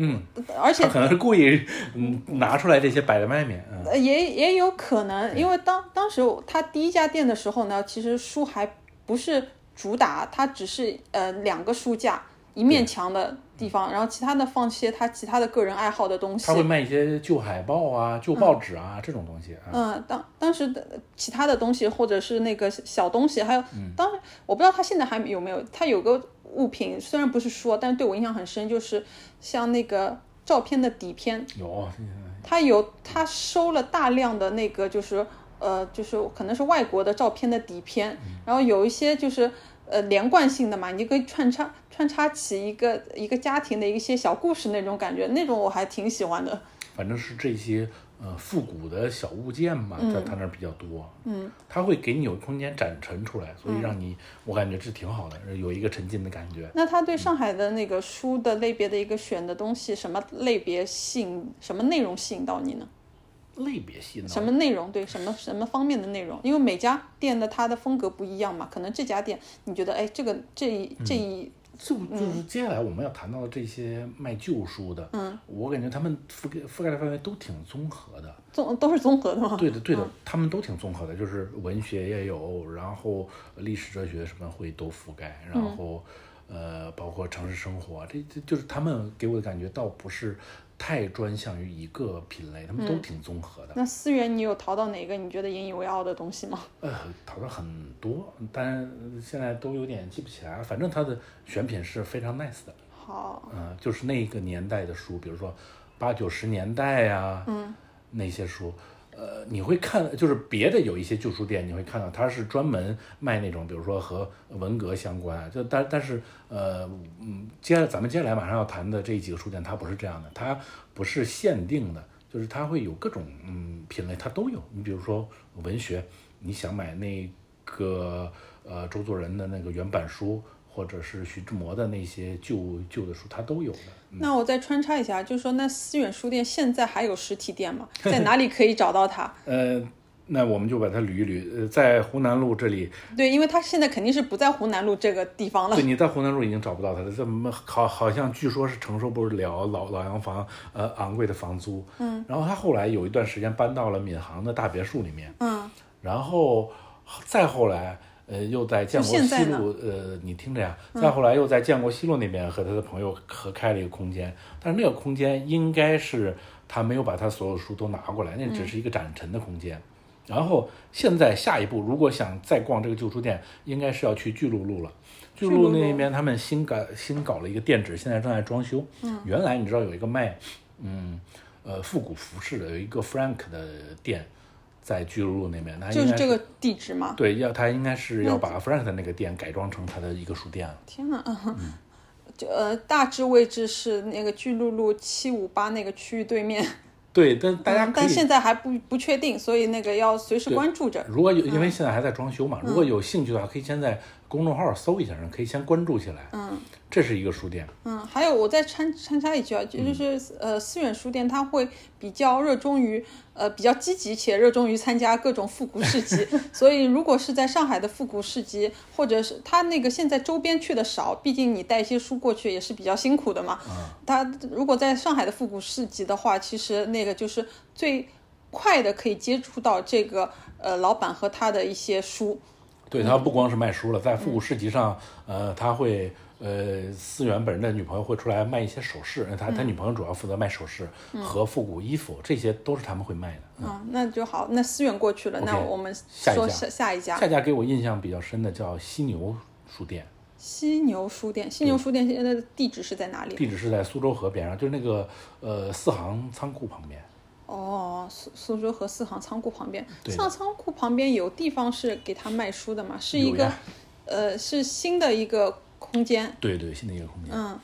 嗯，而且他可能是故意嗯拿出来这些摆在外面，嗯，呃，也也有可能，因为当当时他第一家店的时候呢，其实书还不是主打，它只是呃两个书架一面墙的地方，然后其他的放些他其他的个人爱好的东西。他。会卖一些旧海报啊、旧报纸啊、这种东西啊。嗯，当当时的其他的东西或者是那个小东西，还有当时我不知道他现在还有没有，他有个物品虽然不是说，但是对我印象很深，就是像那个照片的底片，有，他有。他收了大量的那个就是呃就是可能是外国的照片的底片，然后有一些就是呃连贯性的嘛，你可以穿插穿插起一个一个家庭的一些小故事那种感觉，那种我还挺喜欢的。反正是这些呃复古的小物件嘛，嗯在他那儿比较多。嗯，他会给你有空间展陈出来，所以让你，我感觉这挺好的，有一个沉浸的感觉。那他对上海的那个书的类别的一个选的东西，什么类别吸引，什么内容吸引到你呢？类别吸引到什么内容？对，什么什么方面的内容？因为每家店的它的风格不一样嘛，可能这家店你觉得，哎，这个这一这一就就是接下来我们要谈到的这些卖旧书的，嗯，我感觉他们覆盖覆盖的范围都挺综合的。综都是综合的吗。对的，对的，他们都挺综合的，就是文学也有，然后历史、哲学什么会都覆盖，然后、呃，包括城市生活，这这就是他们给我的感觉，倒不是太专项于一个品类，他们都挺综合的。那思源，你有淘到哪个你觉得引以为傲的东西吗？呃，淘到很多，但现在都有点记不起来了。反正它的选品是非常 nice 的，好，嗯、就是那个年代的书，比如说八九十年代呀、嗯，那些书，呃，你会看，就是别的有一些旧书店，你会看到它是专门卖那种，比如说和文革相关，就但但是呃，嗯，接下来咱们接下来马上要谈的这几个书店，它不是这样的，它不是限定的，就是它会有各种嗯品类，它都有。你比如说文学，你想买那个呃周作人的那个原版书，或者是徐志摩的那些旧旧的书，它都有的。那我再穿插一下，就是说，那思远书店现在还有实体店吗？[laughs] 在哪里可以找到它？呃，那我们就把它捋一捋。呃，在湖南路这里，对，因为他现在肯定是不在湖南路这个地方了对，。你在湖南路已经找不到它了，这么好好像据说是承受不了老老洋房呃昂贵的房租。嗯，然后他后来有一段时间搬到了闵行的大别墅里面。嗯，然后再后来，呃，又在建国西路，呃，你听着呀，再后来又在建国西路那边和他的朋友合开了一个空间，但是那个空间应该是他没有把他所有书都拿过来，那只是一个展陈的空间。然后现在下一步，如果想再逛这个旧书店，应该是要去巨鹿路了。巨鹿那边他们新改新搞了一个店址，现在正在装修。嗯，原来你知道有一个卖，嗯，呃，复古服饰的，有一个 Frank 的店，在巨鹿路那边，那就是这个地址吗。对，要他应该是要把 Frank 的那个店改装成他的一个书店了。天哪，嗯，[laughs] 就呃，大致位置是那个巨鹿路七五八那个区域对面，[laughs] 对，但大家，嗯但现在还不不确定，所以那个要随时关注着。如果有，因为现在还在装修嘛，如果有兴趣的话，可以先在公众号搜一下，可以先关注起来。嗯，这是一个书店。嗯，还有我再参参加一句啊，就就是、呃，思远书店它会比较热衷于呃比较积极且热衷于参加各种复古市集，[laughs] 所以如果是在上海的复古市集，或者是它那个现在周边去的少，毕竟你带一些书过去也是比较辛苦的嘛。嗯它如果在上海的复古市集的话，其实那个就是最快的可以接触到这个呃老板和他的一些书。对他不光是卖书了，在复古市集上，呃，他会。呃，思源本人的女朋友会出来卖一些首饰，他他女朋友主要负责卖首饰和复古衣服，这些都是他们会卖的。嗯，那就好。那思源过去了那我们说下一家下下一家下家给我印象比较深的叫犀牛书店，犀牛书店。犀牛书店现在的地址是在哪里？地址是在苏州河边上，就是那个呃四行仓库旁边。哦，苏苏州河四行仓库旁边。四行仓库旁边有地方是给他卖书的嘛？是一个呃，是新的一个空间。对对，新的一个空间。嗯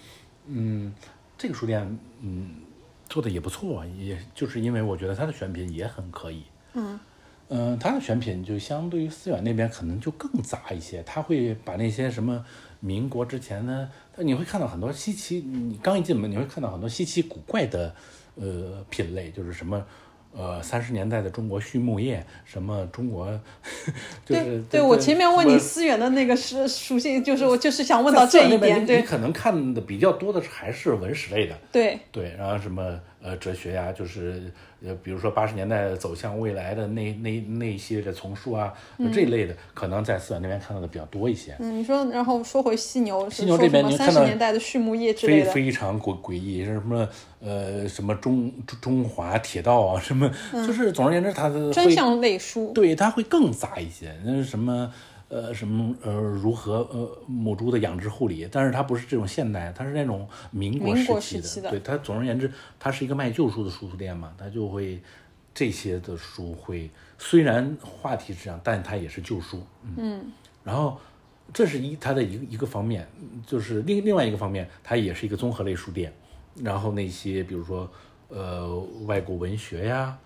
嗯，这个书店嗯做的也不错，也就是因为我觉得它的选品也很可以。嗯嗯，它的选品就相对于思远那边可能就更杂一些，他会把那些什么民国之前呢，你会看到很多稀奇，你刚一进门你会看到很多稀奇古怪的呃品类，就是什么。呃，三十年代的中国畜牧业，什么中国，[laughs] 就是对对，我前面问你思远的那个是属性，就是我就是想问到这一点。对你可能看的比较多的还是文史类的，对，对，然后什么呃哲学呀，就是呃比如说八十年代走向未来的那那那一系列的丛书啊，就这一类的，可能在思远那边看到的比较多一些，嗯，你说，然后说回犀牛，是犀牛这边三你看到十年代的畜牧业之类非的。非常诡诡异，是什么呃什么中中中华铁道啊，什么，就是总而言之，它的专项类书，对，它会更杂一些。那是什么呃什么呃如何呃母猪的养殖护理，但是它不是这种现代，它是那种民国时期的。期的对，它总而言之，它是一个卖旧书的书书店嘛，它就会这些的书会虽然话题是这样，但它也是旧书。嗯，然后。这是一它的一个一个方面，就是另另外一个方面，它也是一个综合类书店。然后那些比如说呃外国文学呀，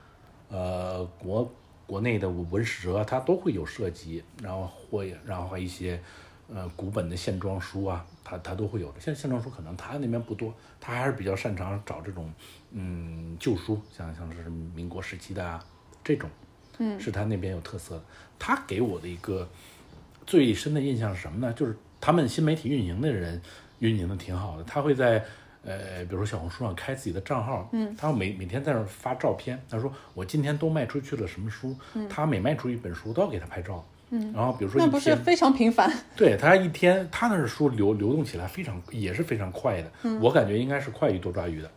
呃国国内的文史哲，它都会有涉及，然后会然后还有一些呃古本的线装书啊，它它都会有的。现在线装书可能他那边不多，他还是比较擅长找这种嗯旧书，像像是民国时期的啊这种，嗯，是他那边有特色的。他给我的一个最深的印象是什么呢？就是他们新媒体运营的人运营的挺好的，他会在呃，比如说小红书上开自己的账号，嗯，他每每天在那儿发照片，他说我今天都卖出去了什么书，嗯他每卖出一本书都要给他拍照，嗯，然后比如说那不是非常频繁？对他一天，他那书流流动起来非常也是非常快的，嗯我感觉应该是快于多抓鱼的，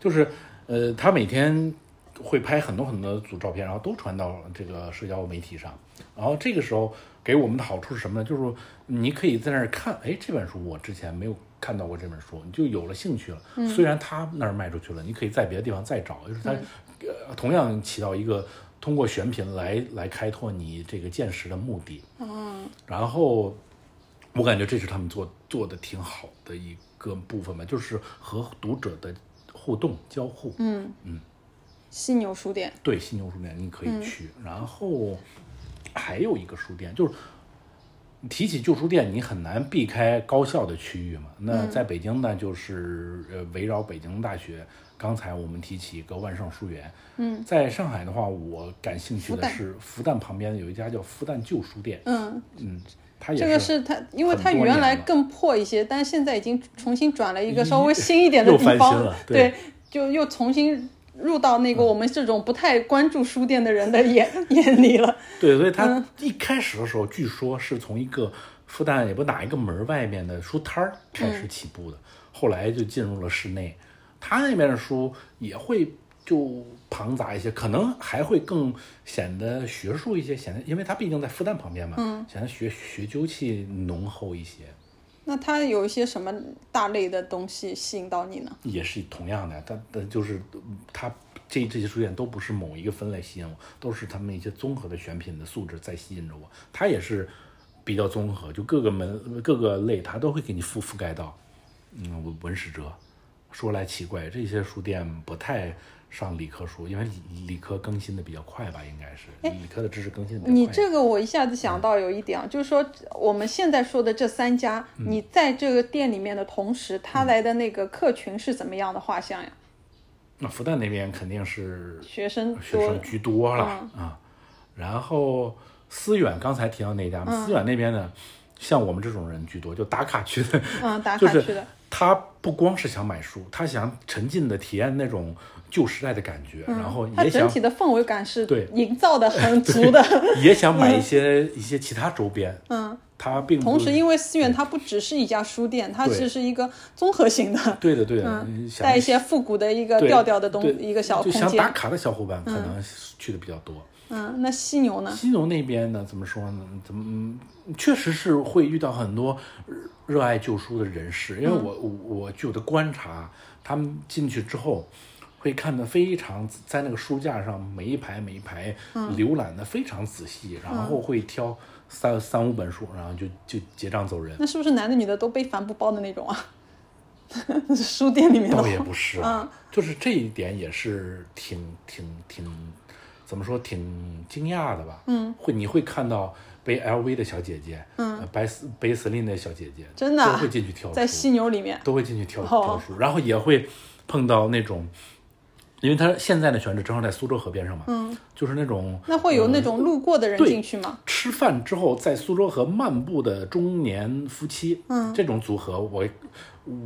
就是呃，他每天会拍很多很多组照片，然后都传到这个社交媒体上，然后这个时候给我们的好处是什么呢？就是你可以在那儿看，哎，这本书我之前没有看到过这本书，你就有了兴趣了。虽然他那儿卖出去了，你可以在别的地方再找，就是它、呃同样起到一个通过选品来来开拓你这个见识的目的。嗯，然后我感觉这是他们做做的挺好的一个部分吧，就是和读者的互动交互。嗯嗯，犀牛书店。对，犀牛书店你可以去。然后还有一个书店，就是提起旧书店，你很难避开高校的区域嘛。那在北京呢，就是呃围绕北京大学刚才我们提起一个万盛书园，嗯，在上海的话，我感兴趣的是复旦旁边有一家叫复旦旧书店，嗯，嗯，它也这个是它，因为它原来更破一些，但是现在已经重新转了一个稍微新一点的地方，对，就又重新入到那个我们这种不太关注书店的人的眼眼里了。对，所以它嗯一开始的时候，据说是从一个复旦也不哪一个门外面的书摊儿开嗯始起步的，后来就进入了室内。他那边的书也会就庞杂一些，可能还会更显得学术一些，显得因为他毕竟在复旦旁边嘛，嗯显得学学究气浓厚一些。那它有一些什么大类的东西吸引到你呢？也是同样的，但但就是它这这些书店都不是某一个分类吸引我，都是他们一些综合的选品的素质在吸引着我。它也是比较综合，就各个门各个类它都会给你覆覆盖到。嗯，文史哲，说来奇怪，这些书店不太上理科书，因为理理科更新的比较快吧，应该是理科的知识更新的比较快。你这个我一下子想到有一点啊，就是说我们现在说的这三家，嗯你在这个店里面的同时，他来的那个客群是怎么样的画像呀？那复旦那边肯定是学生学生居多了啊。然后思远刚才提到那家嘛，思远那边呢，像我们这种人居多，就打卡去的，嗯，打 [laughs] 就是卡去的。他不光是想买书，他想沉浸的体验那种旧时代的感觉，然后它整也想体的氛围感是对营造的很足的。[laughs] [laughs] 也想买一些一些其他周边。嗯，它并同时，因为思源它不只是一家书店，它对是是一个综合型的，对的对的，带一些复古的一个调调的东一个小就空间。想打卡的小伙伴可能去的比较多。嗯，那犀牛呢？犀牛那边呢，怎么说呢？怎么嗯确实是会遇到很多热爱旧书的人士，因为我我我据我的观察，他们进去之后会看得非常在那个书架上每一排每一排浏览的非常仔细，然后会挑三三五本书，然后就就结账走人。那是不是男的女的都背帆布包的那种啊？书店里面倒也不是啊，就是这一点也是挺挺挺怎么说挺惊讶的吧？嗯，会你会看到背 LV 的小姐姐，嗯，背斯背司令的小姐姐，真的啊都会进去挑书，在犀牛里面，都会进去挑哦挑书，然后也会碰到那种，因为他现在的选址正好在苏州河边上嘛，嗯，就是那种那会有那种路过的人进去吗？吃饭之后在苏州河漫步的中年夫妻，嗯，这种组合我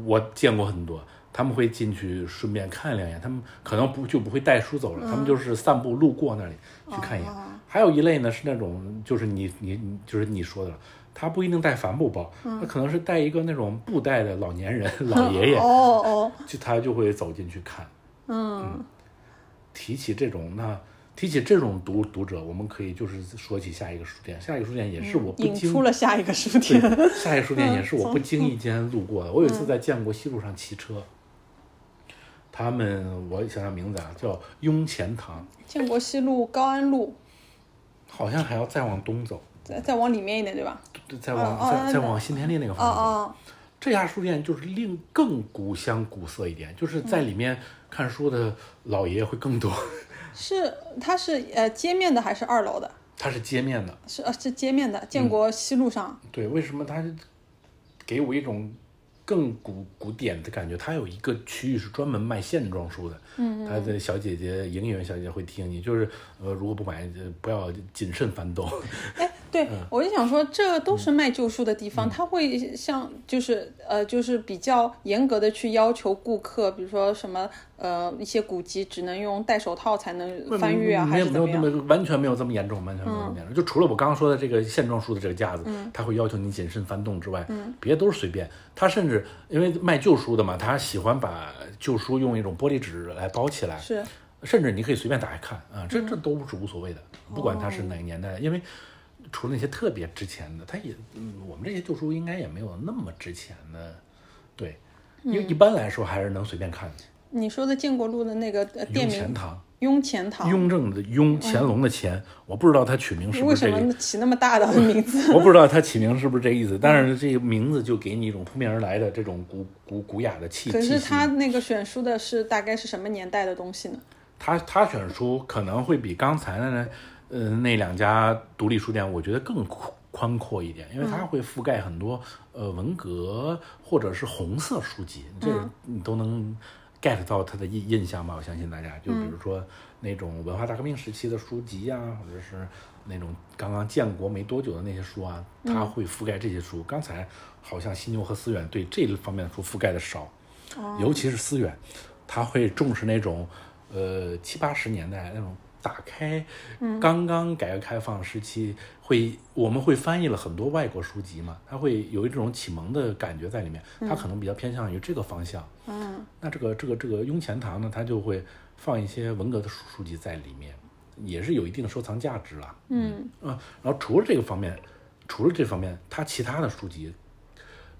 我见过很多，他们会进去顺便看两眼，他们可能不就不会带书走了，他们就是散步路过那里去看一眼。还有一类呢是那种就是你你你就是你说的了。他不一定带帆布包，他可能是带一个那种布袋的老年人、[laughs] 老爷爷，哦哦，就他就会走进去看。嗯，提起这种那提起这种读读者，我们可以就是说起下一个书店，下一个书店也是我不经、引出了下一个书店。下一个书店也是我不经意间路过的。我有一次在建国西路上骑车，他们我想想名字啊，叫雍钱堂，建国西路、高安路，好像还要再往东走，再再往里面一点，对吧？再往、再再往新天地那个哦方向这家书店就是另更古香古色一点，就是在里面看书的老爷爷会更多。[laughs] 是它是呃街面的还是二楼的？它是街面的，是呃是街面的，建国西路上。对，为什么它给我一种更古古典的感觉？它有一个区域是专门卖线装书的，嗯，它的小姐姐营业员小姐姐会提醒你，就是呃，如果不买，呃不要谨慎翻动。哎，对，嗯。我就想说，这都是卖旧书的地方，他会像就是呃，就是比较严格的去要求顾客，比如说什么呃一些古籍只能用戴手套才能翻阅啊，还是怎么样？有没有那么完全没有这么严重，完全没有这么严重。就除了我刚刚说的这个线装书的这个架子，他会要求你谨慎翻动之外，别的都是随便。他甚至因为卖旧书的嘛，他喜欢把旧书用一种玻璃纸来包起来，是，甚至你可以随便打开看啊，这这都是无所谓的，不管它是哪个年代，因为除了那些特别值钱的，它也，嗯，我们这些旧书应该也没有那么值钱的，对，因为一般来说还是能随便看的。你说的建国路的那个呃店名雍乾堂，雍乾堂，雍正的雍，乾隆的乾，我不知道他取名是不为是这个，什么起那么大的 [laughs] 名字？我不知道他起名是不是这个意思，但是这个名字就给你一种扑面而来的这种古古古雅的气可是。他那个选书的是大概是什么年代的东西呢？他他选书可能会比刚才的呢，呃，那两家独立书店，我觉得更宽宽阔一点，因为它会覆盖很多呃文革或者是红色书籍，这你都能 get 到它的印印象吧。我相信大家，就比如说那种文化大革命时期的书籍呀、或者是那种刚刚建国没多久的那些书啊，它会覆盖这些书。刚才好像犀牛和思远对这方面的书覆盖的少，尤其是思远，他会重视那种呃七八十年代那种打开，刚刚改革开放时期会我们会翻译了很多外国书籍嘛，它会有一种启蒙的感觉在里面，他可能比较偏向于这个方向。嗯那这个这个这个雍乾堂呢，它就会放一些文革的书书籍在里面，也是有一定收藏价值了。嗯啊，然后除了这个方面，除了这方面，它其他的书籍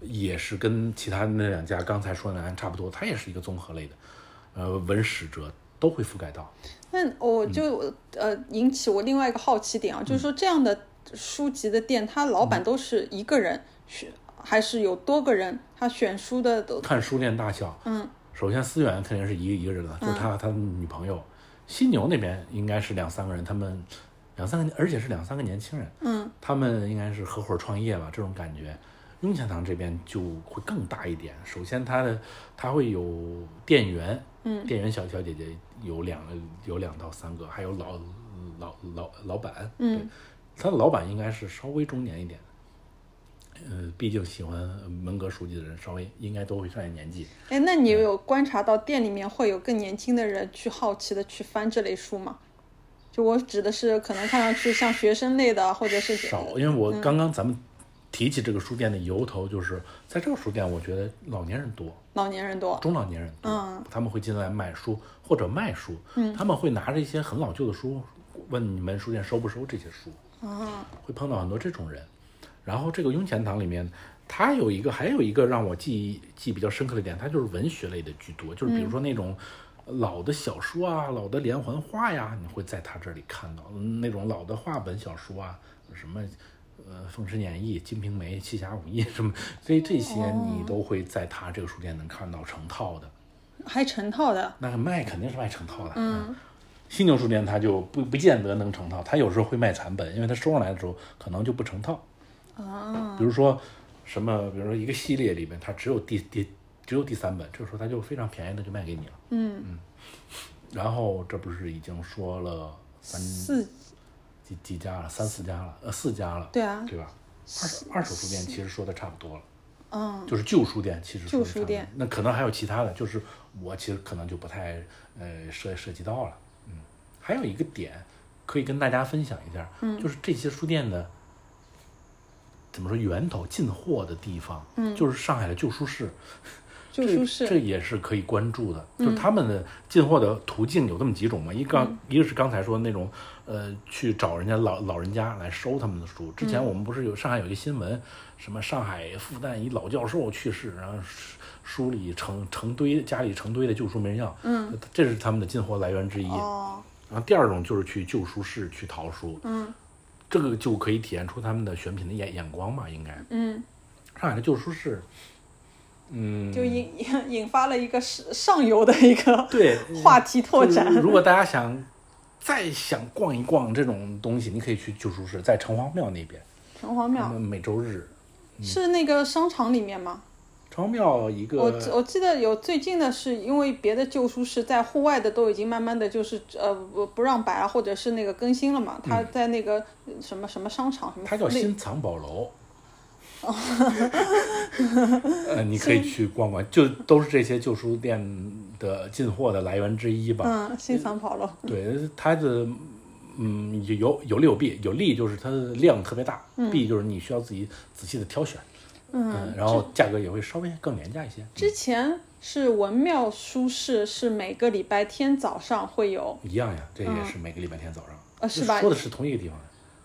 也是跟其他那两家刚才说的差不多，它也是一个综合类的，呃，文史哲都会覆盖到。那我就、呃引起我另外一个好奇点啊，就是说这样的书籍的店，他老板都是一个人选，还是有多个人？他选书的都看书店大小，嗯，首先思远肯定是一个一个人了，就是他和他的女朋友。犀牛那边应该是两三个人，他们两三个，而且是两三个年轻人，嗯，他们应该是合伙创业吧，这种感觉。雍乾堂这边就会更大一点，首先他的他会有店员，嗯店员小小姐姐有两个有两到三个，还有老老老老板，嗯，他的老板应该是稍微中年一点的，呃，毕竟喜欢文革书籍的人稍微应该都会上点年纪，哎，那你有观察到店里面会有更年轻的人去好奇的去翻这类书吗？就我指的是可能看上去像学生类的，或者是少，因为我刚刚咱们提起这个书店的由头，就是在这个书店，我觉得老年人多，老年人多。中老年人多，嗯他们会进来买书或者卖书，他们会拿着一些很老旧的书，问你们书店收不收这些书，啊，会碰到很多这种人。然后这个雍钱堂里面，它有一个还有一个让我记忆记忆比较深刻的点，它就是文学类的居多，就是比如说那种老的小说啊、老的连环画呀，你会在它这里看到嗯那种老的话本小说啊，什么。呃，《封神演义》《金瓶梅》《七侠五义》什么，所以这些你都会在它这个书店能看到成套的。还成套的。那卖肯定是卖成套的。嗯，犀牛书店它就不不见得能成套，它有时候会卖残本，因为它收上来的时候可能就不成套。啊，比如说什么，比如说一个系列里面它只有第第只有第三本，这个时候它就非常便宜的就卖给你了。嗯，然后这不是已经说了三四几几家了，三四家了，呃四家了，对啊，对吧？二手二手书店其实说的差不多了。嗯，就是旧书店，其实说旧的差不多书店，那可能还有其他的，就是我其实可能就不太呃涉涉及到了。嗯，还有一个点可以跟大家分享一下，嗯，就是这些书店的怎么说源头进货的地方，嗯，就是上海的旧书市，这也是可以关注的。就是他们的进货的途径有这么几种嘛，一刚、一个是刚才说的那种，呃，去找人家老老人家来收他们的书。之嗯前我们不是有上海有一个新闻，什么上海复旦一老教授去世，然后书书里成成堆家里成堆的旧书没人要，嗯，这是他们的进货来源之一。哦，然后第二种就是去旧书市去淘书，嗯，这个就可以体现出他们的选品的眼眼光嘛，应该。嗯，上海的旧书市，嗯，就引引 [laughs] 引发了一个上上游的一个对 [laughs] 话题拓展。如果大家想再想逛一逛这种东西，你可以去旧书市，在城隍庙那边，城隍庙每周日，是那个商场里面吗？城隍庙一个我我记得有最近的是因为别的旧书市在户外的都已经慢慢的就是呃不不让摆啊，或者是那个更新了嘛。它在那个什么什么商场什么它叫新藏宝楼。[laughs] 呃，你可以去逛逛，就都是这些旧书店的进货的来源之一吧。嗯新藏跑了，对，它的嗯有有有利有弊，有利就是它的量特别大，弊就是你需要自己仔细的挑选，嗯，然后价格也会稍微更廉价一些。之前是文庙书市是每个礼拜天早上会有，一样呀，这也是每个礼拜天早上，呃是吧说的是同一个地方，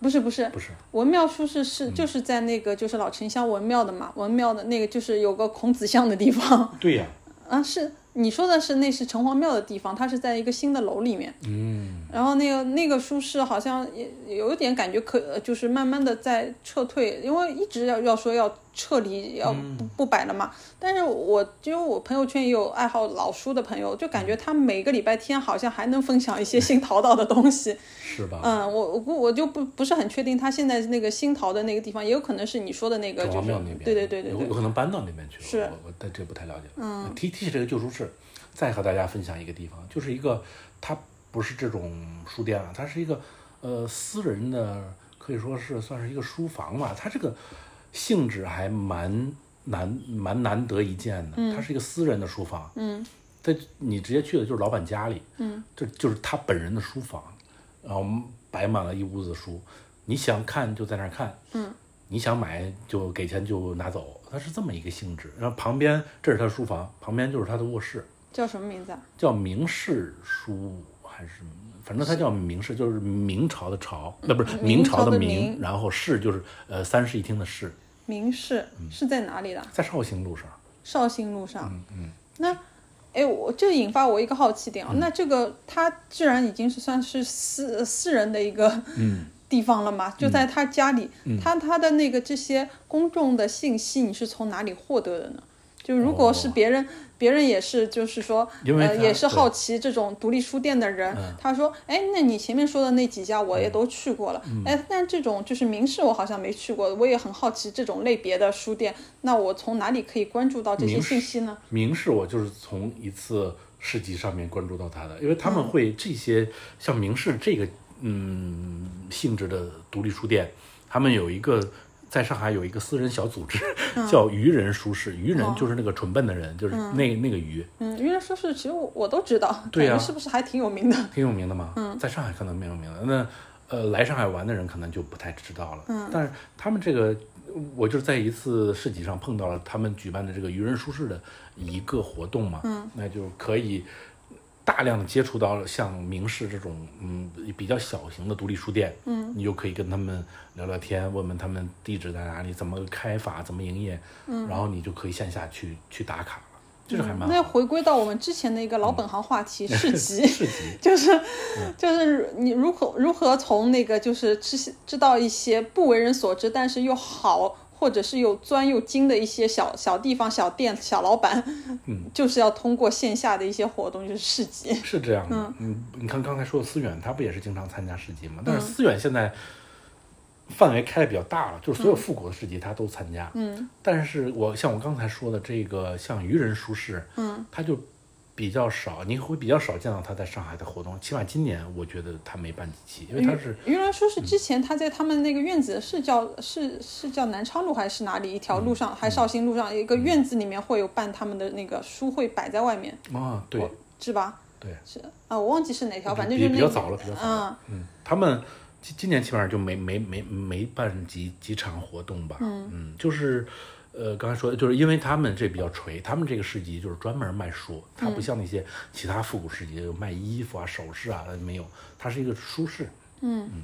不是不是。不是？文庙书市是嗯。就是在那个就是老城乡文庙的嘛，文庙的那个就是有个孔子像的地方。[laughs] 对呀，[laughs] 啊，是你说的是那是城隍庙的地方，它是在一个新的楼里面。嗯，然后那个那个书市好像也有一点感觉可，呃就是慢慢的在撤退，因为一直要要说要撤离，要不不摆了嘛。但是我因为我朋友圈也有爱好老书的朋友，就感觉他每个礼拜天好像还能分享一些新淘到的东西。[laughs] 是吧？嗯，我我估我就不不是很确定他现在那个新淘的那个地方，也有可能是你说的那个，就是庙那边，对对对对对有有可能搬到那边去了。是我我但这不太了解。嗯，提提起这个旧书市，再和大家分享一个地方，就是一个它不是这种书店啊，它是一个呃私人的，可以说是算是一个书房吧。它这个性质还蛮难蛮难得一见的，它是一个私人的书房。嗯。他你直接去的就是老板家里，嗯，这就是他本人的书房，然后摆满了一屋子书，你想看就在那儿看，嗯，你想买就给钱就拿走，它是这么一个性质。然后旁边这是他书房，旁边就是他的卧室，叫什么名字啊？叫明式书还是反正它叫明式，就是明朝的朝，那、不是明朝的明然后室就是呃三室一厅的室，明氏是在哪里的？在绍兴路上。绍兴路上。嗯嗯，那，哎，我这引发我一个好奇点啊。那这个他既然已经是算是私私人的一个嗯地方了嘛，就在他家里，他他的那个这些公众的信息，你是从哪里获得的呢？就如果是别人，别人也是，就是说，呃，也是好奇这种独立书店的人，他说，哎，那你前面说的那几家我也都去过了，嗯。哎，但这种就是明示我好像没去过，我也很好奇这种类别的书店，那我从哪里可以关注到这些信息呢？明是我就是从一次市集上面关注到他的，因为他们会这些像明市这个嗯性质的独立书店，他们有一个在上海有一个私人小组织，[laughs] 叫愚人书室。愚人就是那个蠢笨的人，就是那那个愚，嗯，愚人书室其实我我都知道，对呀 [laughs] 是不是还挺有名的？挺有名的嘛。嗯，在上海可能没有名的，那呃来上海玩的人可能就不太知道了。嗯，但是他们这个，我就是在一次市集上碰到了他们举办的这个愚人书室的一个活动嘛。嗯，那就可以大量的接触到像明仕这种嗯比较小型的独立书店。嗯，你就可以跟他们聊聊天，问问他们地址在哪里，怎么开法，怎么营业。嗯，然后你就可以线下去去打卡了，这是还蛮那。回归到我们之前的一个老本行话题，市集，市集，[laughs] [laughs] 就是就是你如何如何从那个就是知知道一些不为人所知，但是又好或者是又钻又精的一些小小地方、小店、小老板，嗯，就是要通过线下的一些活动，就是市集。是这样的，嗯，你看刚才说的思远，他不也是经常参加市集吗？但是思远现在范围开的比较大了，就是所有复古的市集他都参加，嗯，但是我像我刚才说的这个像愚人书市，嗯，他就比较少，你会比较少见到他在上海的活动，起码今年我觉得他没办几期，因为他是原来说是之前他在他们那个院子是叫是是叫南昌路还是哪里一条路上，还绍兴路上有一个院子里面会有办他们的那个书会摆在外面，啊，对是吧？对，是啊，我忘记是哪条，反正就比较早了，比较早嗯，他们今今年基本上就没没没没办几几场活动吧，嗯嗯就是。呃，刚才说的就是因为他们这比较垂，他们这个市集就是专门卖书，它不像那些其他复古市集有卖衣服啊、首饰啊，没有，它是一个书市，嗯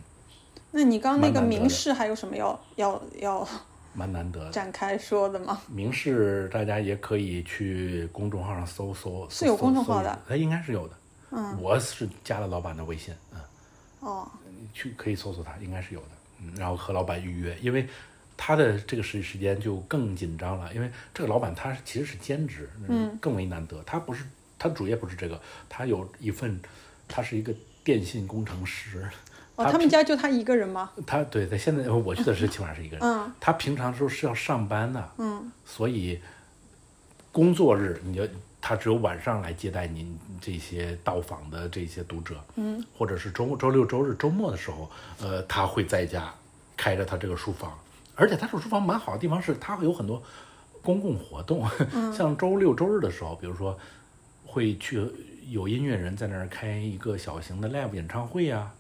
那你刚刚那个蛮难得的明示还有什么要要要蛮难得的。展开说的吗？明示大家也可以去公众号上搜搜，是有公众号的，搜它应该是有的。嗯，我是加了老板的微信，嗯，哦，你去可以搜索他，应该是有的。嗯，然后和老板预约，因为他的这个实习时间就更紧张了，因为这个老板他其实是兼职，嗯，更为难得。他不是他主业不是这个，他有一份，他是一个电信工程师。哦，他们家就他一个人吗？他对他现在我去的是起码是一个人，嗯他平常时候是要上班的，嗯，所以工作日你就他只有晚上来接待您这些到访的这些读者，嗯，或者是周周六周日周末的时候，呃，他会在家开着他这个书房，而且他这个书房蛮好的地方是，他会有很多公共活动，[laughs] [laughs] 像周六周日的时候，比如说会去有音乐人在那儿开一个小型的 live 演唱会呀、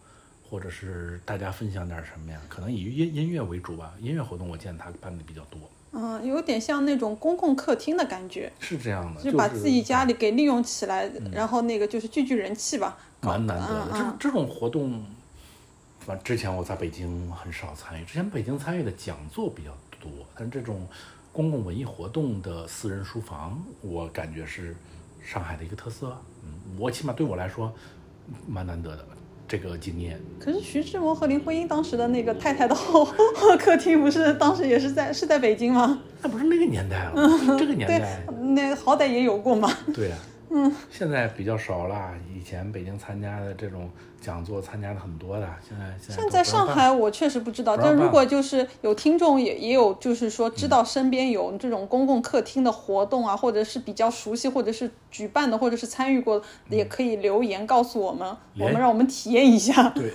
或者是大家分享点什么呀？可能以音音乐为主吧，音乐活动我见他办的比较多，嗯，有点像那种公共客厅的感觉，是这样的，就把自己家里给利用起来，然后那个就是聚聚人气吧。蛮难得的。这这种活动，反正之前我在北京很少参与，之前北京参与的讲座比较多，但这种公共文艺活动的私人书房，我感觉是上海的一个特色。嗯，我起码对我来说蛮难得的这个经验。可是徐志摩和林徽因当时的那个太太的后客厅，不是当时也是在是在北京吗？那不是那个年代了，[laughs] 这个年代，，那好歹也有过嘛。对呀、嗯，现在比较少了。以前北京参加的这种讲座参加的很多的，现在现在现在上海我确实不知道，但如果就是有听众也也有就是说知道身边有这种公共客厅的活动啊，或者是比较熟悉，或者是举办的，或者是参与过的，也可以留言告诉我们，我们让我们体验一下。对，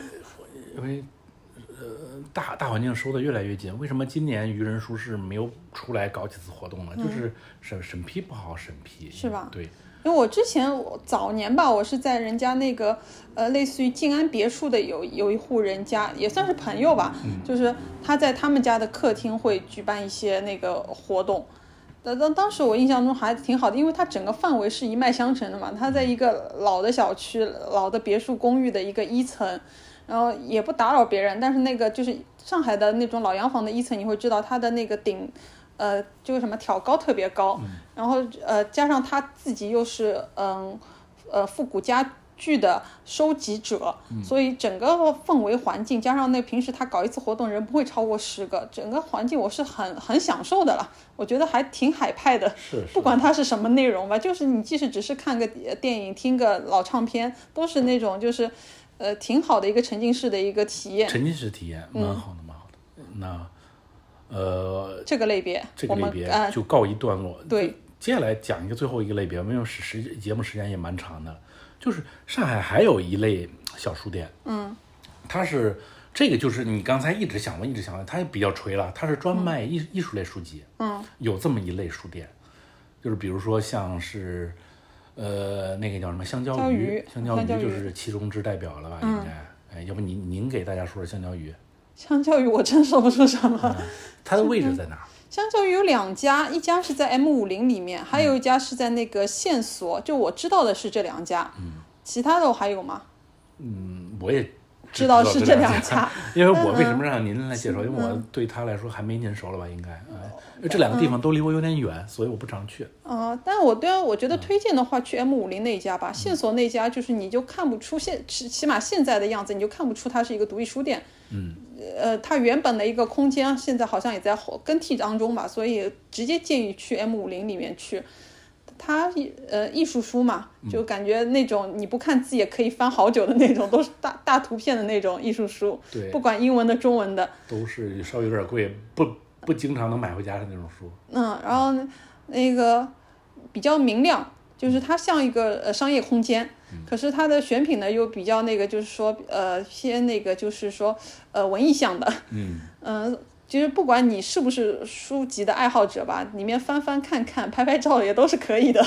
因为呃大大环境收的越来越紧，为什么今年愚人书市没有出来搞几次活动呢？就是审审批不好审批，嗯是吧？对，因为我之前我早年吧，我是在人家那个呃，类似于静安别墅的有有一户人家，也算是朋友吧，就是他在他们家的客厅会举办一些那个活动。当当当时我印象中还挺好的，因为它整个范围是一脉相承的嘛，它在一个老的小区、老的别墅公寓的一个一层，然后也不打扰别人，但是那个就是上海的那种老洋房的一层，你会知道它的那个顶，呃，就是什么挑高特别高，然后呃加上他自己又是嗯呃复古家具的收集者，所以整个氛围环境加上那平时他搞一次活动人不会超过十个，整个环境我是很很享受的了，我觉得还挺海派的。是是 [laughs] 不管它是什么内容吧，就是你即使只是看个电影、听个老唱片，都是那种就是，呃，挺好的一个沉浸式的一个体验。沉浸式体验蛮好的，蛮好的。那呃，这个类别，这个类别就告一段落。对，接下来讲一个最后一个类别，因为时时节目时间也蛮长的，就是上海还有一类小书店，嗯，它是这个就是你刚才一直想问，一直想问，它也比较垂了，它是专卖艺、艺术类书籍，嗯，有这么一类书店，就是比如说像是。呃，那个叫什么香蕉蕉鱼鱼，香蕉鱼就是其中之代表了吧？应该，哎，要不您您给大家说说香蕉鱼，香蕉鱼我真说不出什么。它的位置在哪儿？相较于有两家，一家是在 M 五零里面，还有一家是在那个线索，就我知道的是这两家，嗯，其他的我还有吗？嗯，我也知道是这两两家，[laughs] 因为我为什么让您来介绍？因为我对他来说还没您熟了吧？应该，哎，因为这两个地方都离我有点远，所以我不常去。啊，但我对我觉得推荐的话，去 M 五零那一家吧。线索那家就是你就看不出现，起起码现在的样子，你就看不出它是一个独立书店。嗯，呃，它原本的一个空间现在好像也在后更替当中吧，所以直接建议去 M 五零里面去。它呃艺术书嘛，就感觉那种你不看字也可以翻好久的那种，都是大大图片的那种艺术书。对不管英文的、中文的。都是稍微有点贵，不不经常能买回家的那种书。嗯，然后呢那个比较明亮，就是它像一个呃商业空间，可是它的选品呢又比较那个，就是说呃偏那个就是说呃文艺向的，嗯，嗯、[laughs] 其实不管你是不是书籍的爱好者吧，里面翻翻看看、拍拍照也都是可以的。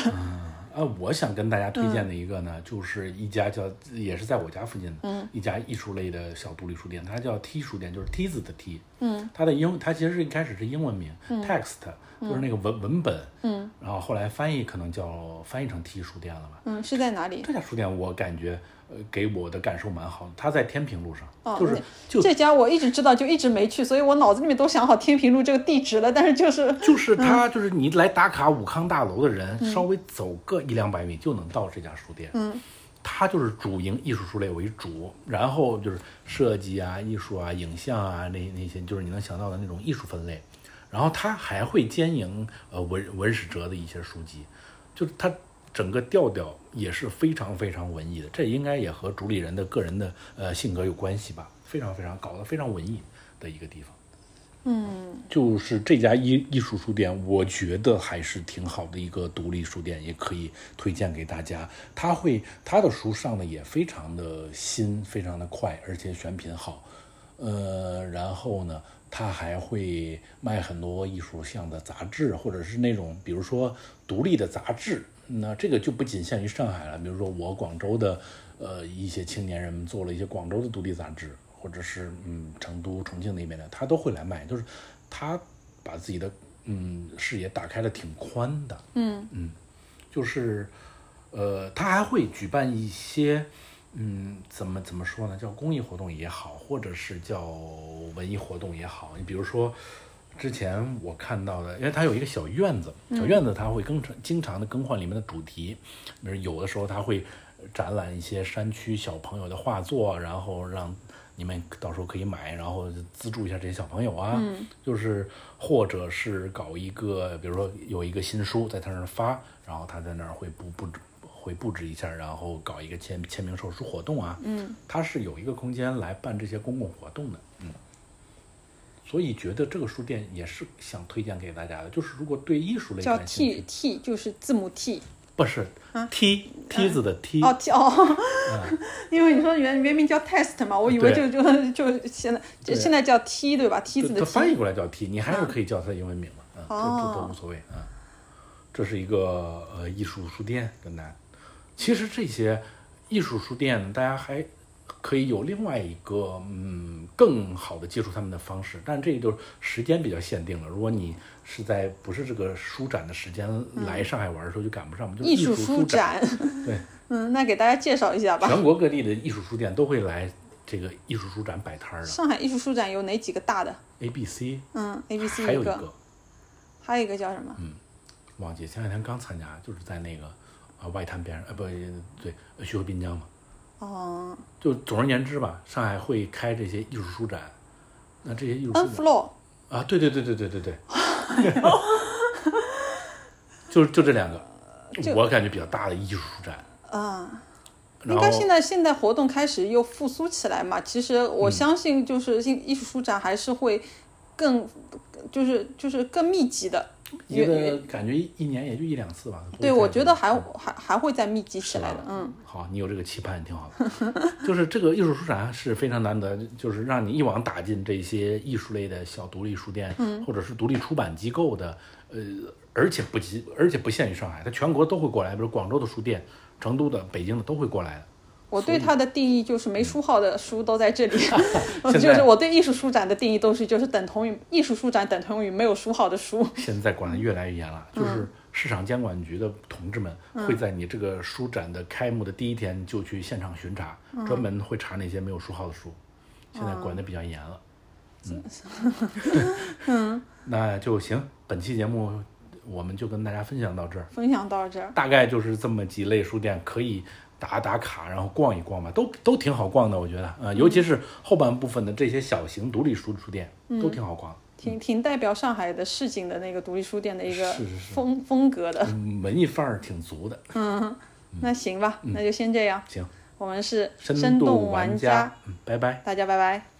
啊，我想跟大家推荐的一个呢，就是一家叫也是在我家附近的，一家艺术类的小独立书店，它叫 T 书店，就是梯子的梯。嗯，它的英它其实是一开始是英文名、text，就是那个文文本。嗯，然后后来翻译可能叫翻译成 T 书店了吧。嗯，是在哪里？这家书店我感觉，呃，给我的感受蛮好的。它在天平路上，哦就是这家我一直知道，就一直没去，所以我脑子里面都想好天平路这个地址了，但是就是 [laughs] 就是它，就是你来打卡武康大楼的人，稍微走个一两百米就能到这家书店。嗯，它就是主营艺术书类为主，然后就是设计啊、艺术啊、影像啊那那些，就是你能想到的那种艺术分类。然后它还会兼营呃文文史哲的一些书籍，就是它整个调调也是非常非常文艺的，这应该也和主理人的个人的呃性格有关系吧，非常非常搞得非常文艺的一个地方。嗯就是这家艺艺术书店，我觉得还是挺好的一个独立书店，也可以推荐给大家。他会他的书上的也非常的新，非常的快，而且选品好。呃，然后呢，他还会卖很多艺术像的杂志，或者是那种比如说独立的杂志。那这个就不仅限于上海了，比如说我广州的呃一些青年人们做了一些广州的独立杂志，或者是嗯成都、重庆那边的，他都会来卖，就是他把自己的嗯视野打开的挺宽的，嗯嗯，就是呃他还会举办一些嗯怎么怎么说呢，叫公益活动也好，或者是叫文艺活动也好，你比如说。之前我看到的，因为它有一个小院子，小院子它会更常经常的更换里面的主题，比如有的时候它会展览一些山区小朋友的画作，然后让你们到时候可以买，然后资助一下这些小朋友啊，就是或者是搞一个，比如说有一个新书在他那儿发，然后他在那儿会布布置会布置一下，然后搞一个签签名售书活动啊。嗯，它是有一个空间来办这些公共活动的。嗯，所以觉得这个书店也是想推荐给大家的，就是如果对艺术类叫感兴 T 趣，T 就是字母 T。不是梯梯子的梯，哦，T 哦，[laughs] 因为你说原原名叫 test 嘛，我以为就就就现在就现在叫 T 对吧？梯子的它翻译。过来叫 T，你还是可以叫它英文名嘛，啊，这这都哦无所谓啊。这是一个呃艺术书店，跟大家。其实这些艺术书店，大家还可以有另外一个嗯更好的接触他们的方式，但这就是时间比较限定了。如果你是在不是这个书展的时间来上海玩的时候，就赶不上嘛。就艺术术书书展，[laughs] 对，[laughs] 嗯，那给大家介绍一下吧。全国各地的艺术书店都会来这个艺术书展摆摊儿的。上海艺术书展有哪几个大的？A、B、C，嗯，A、B、C 还有一个，还有一个叫什么？嗯忘记前两天刚参加，就是在那个啊外滩边上，呃不对，徐汇滨江嘛。哦就总而言之吧，上海会开这些艺术书展，那这些艺术，N 书展 floor。啊，对对对对对对对，就就这两个，[laughs] 我感觉比较大的艺术书展。啊，应该现在现在活动开始又复苏起来嘛。其实嗯我相信，就是艺艺术书展还是会更，就是就是更密集的。觉得感觉一年也就一两次吧。对，我觉得还还还会再密集起来的。嗯，好，你有这个期盼挺好的。[laughs] 就是这个艺术书展是非常难得，就是让你一网打尽这些艺术类的小独立书店，嗯或者是独立出版机构的，呃，而且不及，而且不限于上海，它全国都会过来，比如广州的书店、成都的、北京的都会过来的。我对它的定义就是没书号的书都在这里。[laughs] [laughs] 就是我对艺术书展的定义都是就是等同于艺术书展等同于没有书号的书。[laughs] 现在管得越来越严了，嗯就是市场监管局的同志们会在你这个书展的开幕的第一天就去现场巡查，嗯专门会查那些没有书号的书。现在管得比较严了，嗯，那就行。本期节目我们就跟大家分享到这儿，分享到这儿，大概就是这么几类书店可以打打卡，然后逛一逛吧，都都挺好逛的，我觉得，呃，尤其是后半部分的这些小型独立书书店，嗯都挺好逛。挺挺代表上海的市井的那个独立书店的一个是是是风风格的。嗯文艺范儿挺足的。嗯那行吧，那就先这样。行，我们是深度动玩家，嗯，拜拜。大家拜拜。